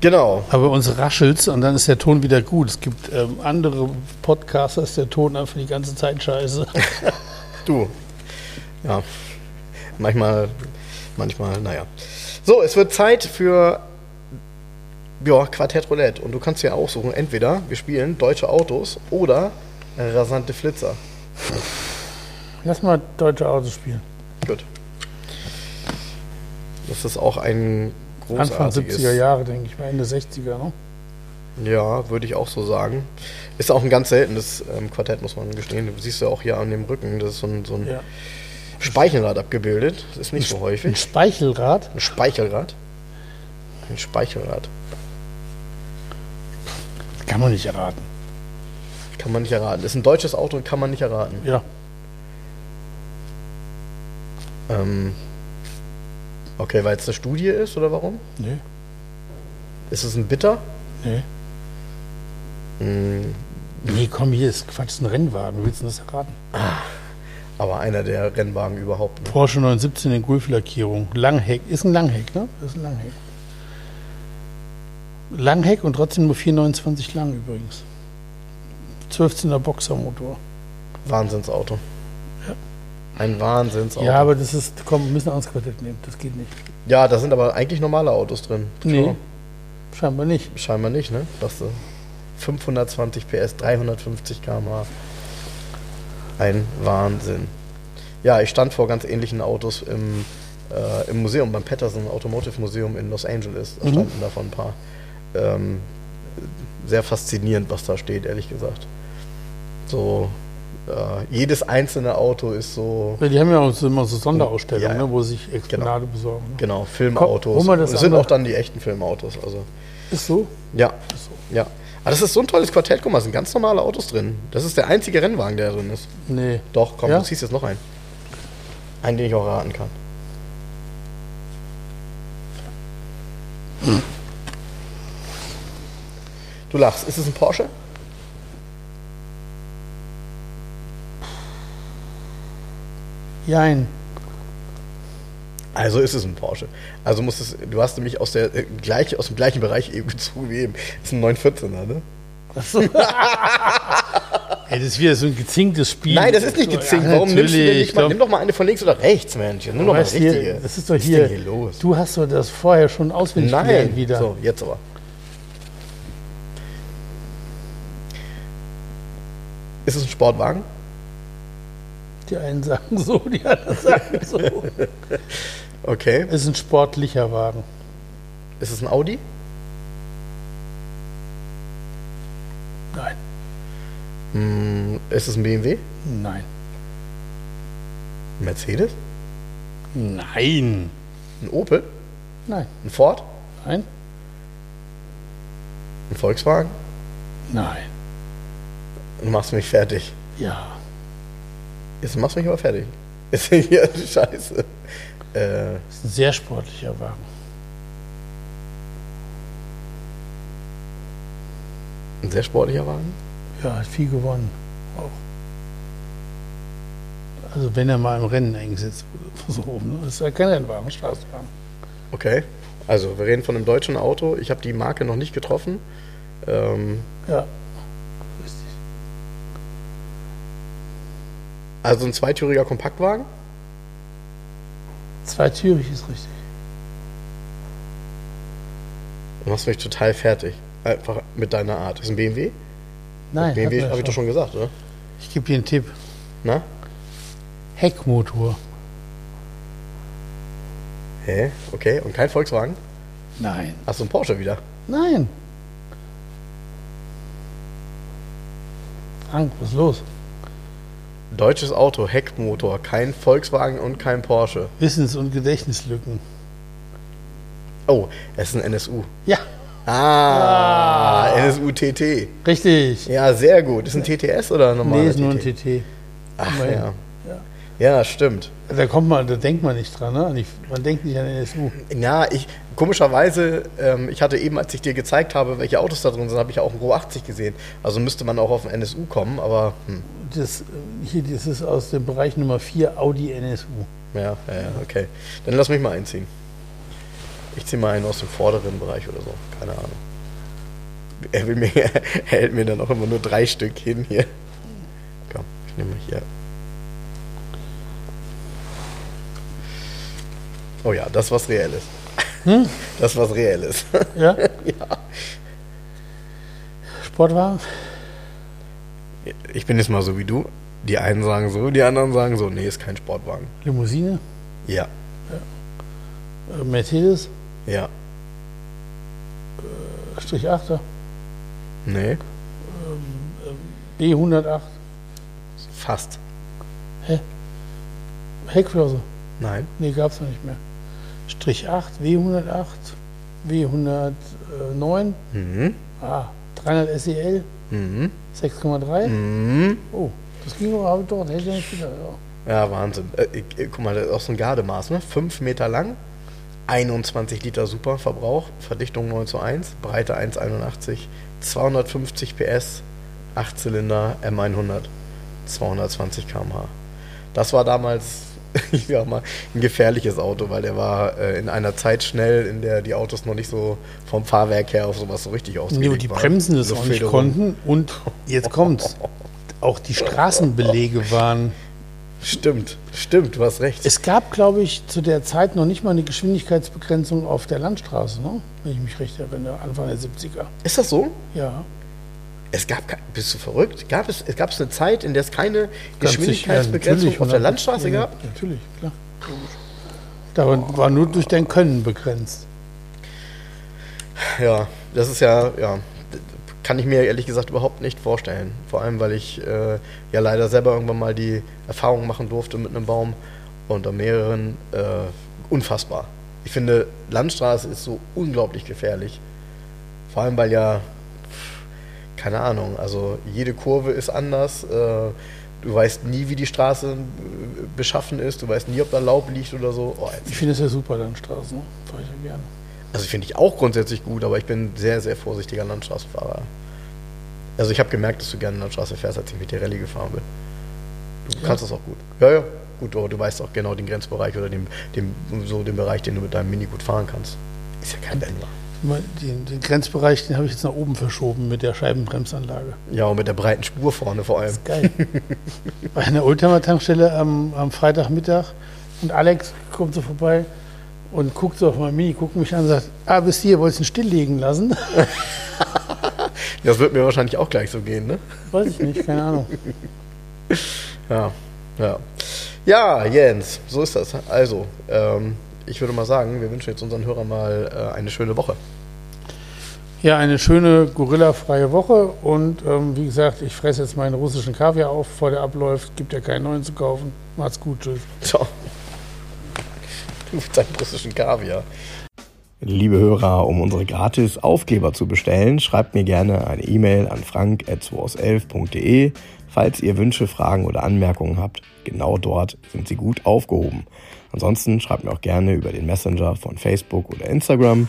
Genau. Aber uns raschelt's und dann ist der Ton wieder gut. Es gibt ähm, andere Podcaster, ist der Ton einfach die ganze Zeit scheiße. [laughs] Du. Ja. Manchmal, manchmal, naja. So, es wird Zeit für ja, Quartett Roulette. Und du kannst ja aussuchen, entweder wir spielen deutsche Autos oder rasante Flitzer. Lass mal deutsche Autos spielen. Gut. Das ist auch ein Anfang großartiges... 70er Jahre, denke ich mal, Ende 60er. Ne? Ja, würde ich auch so sagen. Ist auch ein ganz seltenes ähm, Quartett, muss man gestehen. Du siehst ja auch hier an dem Rücken, das ist so ein, so ein Ja. Speichelrad abgebildet. Das ist nicht so Ein häufig. Speichelrad. Ein Speichelrad. Ein Speichelrad. Kann man nicht erraten. Kann man nicht erraten. Ist ein deutsches Auto und kann man nicht erraten. Ja. Ähm, okay, weil es eine Studie ist oder warum? Nee. Ist es ein Bitter? Nee. Mm, Nee, komm, hier ist Quatsch, ist ein Rennwagen. Willst du das erraten? aber einer der Rennwagen überhaupt. Ne? Porsche 917 in Gulf-Lackierung. Langheck. Ist ein Langheck, ne? Ist ein Langheck. Langheck und trotzdem nur 429 lang übrigens. 12er Boxermotor. Wahnsinnsauto. Ein Wahnsinnsauto. Ja, aber das ist, komm, wir müssen ein Quartett nehmen. Das geht nicht. ja, da sind aber eigentlich normale Autos drin. Nee, Schau. scheinbar nicht. Scheinbar nicht, ne? Äh, 520 PS, 350 km/h. Ein Wahnsinn. Ja, ich stand vor ganz ähnlichen Autos im, äh, im Museum, beim Patterson Automotive Museum in Los Angeles. Da Mhm. standen davon ein paar. Ähm, sehr faszinierend, was da steht, ehrlich gesagt. So, jedes einzelne Auto ist so, Ja, die haben ja auch so, immer so Sonderausstellungen, Ja, ja. ne, wo sie sich Exponate besorgen. Ne? genau, Filmautos. mal das sind auch dann die echten Filmautos. Also, Ist so? ja, Ist so. Ja, Aber das ist so ein tolles Quartett. Guck mal, es sind ganz normale Autos drin. Das ist der einzige Rennwagen, der drin ist. Nee. Doch, komm, Ja? du ziehst jetzt noch einen. Einen, den ich auch raten kann. Du lachst. Ist es ein Porsche? Jein. Also ist es ein Porsche. Also muss es, du hast nämlich aus, der, äh, gleich, aus dem gleichen Bereich eben gezogen wie eben. ist ein 914er, ne? [laughs] Ey, das ist wieder so ein gezinktes Spiel. Nein, das ist nicht gezinkt. Ja, Warum nimmst du denn nicht mal, nimm doch mal eine von links oder rechts, Mensch. Nimm doch mal eine hier, richtige. das ist doch Was hier. denn hier los? Du hast doch das vorher schon auswendig Nein. gelernt wieder. So, jetzt aber. Ist es ein Sportwagen? Die einen sagen so, die anderen sagen so. Okay. Es ist ein sportlicher Wagen. Ist es ein Audi? Nein. Hm, ist es ein BMW? Nein. Ein Mercedes? Nein. Ein Opel? Nein. Ein Ford? Nein. Ein Volkswagen? Nein. Du machst mich fertig. Ja. Jetzt machst du mich aber fertig. [laughs] Ist hier scheiße. Äh, Das ist ein sehr sportlicher Wagen. ein sehr sportlicher Wagen? Ja, hat viel gewonnen. Auch. Also wenn er mal im Rennen eingesetzt wurde. [laughs] So, ne? Das ist ja kein Rennwagen, Straßenwagen. Okay. Also, wir reden von einem deutschen Auto. Ich habe die Marke noch nicht getroffen. Ähm, Ja. Also ein zweitüriger Kompaktwagen? Zweitürig ist richtig. Du machst mich total fertig. Einfach mit deiner Art. Ist ein BMW? Nein, BMW habe ich doch schon gesagt, oder? Ich gebe dir einen Tipp. Na? Heckmotor. Hä? Okay. Und kein Volkswagen? Nein. Hast du einen Porsche wieder? Nein. Frank, was ist los? Deutsches Auto, Heckmotor, kein Volkswagen und kein Porsche. Wissens- und Gedächtnislücken. Oh, es ist ein NSU. Ja, Ah, NSU TT. richtig. Ja, sehr gut. Ist ein TTS oder ein normaler nee, ist nur ein TT? Ach, ja. Ja, stimmt. Da kommt man, da denkt man nicht dran, ne? Man denkt nicht an NSU. Ja, ich, komischerweise, ähm, ich hatte eben, als ich dir gezeigt habe, welche Autos da drin sind, habe ich auch einen Go 80 gesehen. Also müsste man auch auf den NSU kommen, aber hm, Das, äh, hier, das ist aus dem Bereich Nummer 4 Audi NSU. ja, ja, ja, okay. Dann lass mich mal einziehen. Ich ziehe mal einen aus dem vorderen Bereich oder so. Keine Ahnung. Er, will mir, [laughs] er hält mir dann auch immer nur drei Stück hin hier. Komm, ich nehme mal hier. Oh ja, das was Reelles. Das was Reelles. [laughs] Ja? ja. Sportwagen? Ich bin jetzt mal so wie du. Die einen sagen so, die anderen sagen so. Nee, ist kein Sportwagen. Limousine? Ja, Äh, Mercedes? ja. Strich 8er? Nee, B108? fast. Heckflosse? Nein. Nee, gab es noch nicht mehr. Strich 8, W108, W109, Mhm. ah, 300 SEL, Mhm. 6,3. Mhm. Oh, das ging aber dort, hätte ich nicht gedacht. Ja. Ja, Wahnsinn. Äh, ich, äh, guck mal, das ist auch so ein Gardemaß, ne? 5 Meter lang, 21 Liter Superverbrauch, Verdichtung 9 zu 1, Breite 1,81, 250 PS, 8 Zylinder, M100, 220 km/h. Das war damals, [laughs] ich sag mal, ein gefährliches Auto, weil der war äh, in einer Zeit schnell, in der die Autos noch nicht so vom Fahrwerk her auf sowas so richtig ausgelegt und die waren. Bremsen das auch nicht konnten. Und jetzt kommt's. Auch die Straßenbelege [laughs] waren. Stimmt, stimmt, du hast recht. Es gab, glaube ich, zu der Zeit noch nicht mal eine Geschwindigkeitsbegrenzung auf der Landstraße, ne? wenn ich mich recht erinnere, Anfang der 70er. Ist das so? Ja. Es gab, bist du verrückt? Gab es, es gab es eine Zeit, in der es keine Geschwindigkeitsbegrenzung sicher, auf der Landstraße ja, gab? Natürlich, klar. Da war nur durch dein Können begrenzt. Ja, das ist ja, ja, kann ich mir ehrlich gesagt überhaupt nicht vorstellen. Vor allem, weil ich äh, ja leider selber irgendwann mal die Erfahrung machen durfte mit einem Baum unter mehreren. Äh, unfassbar. Ich finde, Landstraße ist so unglaublich gefährlich. Vor allem, weil ja keine Ahnung, also jede Kurve ist anders. Äh, Du weißt nie, wie die Straße äh, beschaffen ist. Du weißt nie, ob da Laub liegt oder so. Oh, ich finde es ja super, Landstraßen. Fahre ich ja gerne. Also finde ich auch grundsätzlich gut, aber ich bin sehr, sehr vorsichtiger Landstraßenfahrer. Also ich habe gemerkt, dass du gerne Landstraße fährst, als ich mit der Rallye gefahren bin. Du ja. kannst das auch gut. Ja, ja. Gut, aber du weißt auch genau den Grenzbereich oder den, den, so den Bereich, den du mit deinem Mini gut fahren kannst. Ist ja kein Bänder. Den, den, Grenzbereich, den habe ich jetzt nach oben verschoben mit der Scheibenbremsanlage. Ja, und mit der breiten Spur vorne vor allem. Das ist geil. Bei einer Oldtimer-Tankstelle am, am Freitagmittag und Alex kommt so vorbei und guckt so auf mein Mini, guckt mich an und sagt, ah, bis hier, wolltest du ihn stilllegen lassen? [laughs] das wird mir wahrscheinlich auch gleich so gehen, ne? Weiß ich nicht, keine Ahnung. ja, ja. Ja, Jens, so ist das. Also, ähm, ich würde mal sagen, wir wünschen jetzt unseren Hörern mal äh, eine schöne Woche. Ja, eine schöne gorillafreie Woche und ähm, wie gesagt, ich fresse jetzt meinen russischen Kaviar auf, bevor der abläuft. Gibt ja keinen neuen zu kaufen. Macht's gut, tschüss. Ciao. [laughs] Du mit deinem russischen Kaviar. Liebe Hörer, um unsere gratis Aufkleber zu bestellen, schreibt mir gerne eine E-Mail an frank.2aus11.de. Falls ihr Wünsche, Fragen oder Anmerkungen habt, genau dort sind sie gut aufgehoben. Ansonsten schreibt mir auch gerne über den Messenger von Facebook oder Instagram.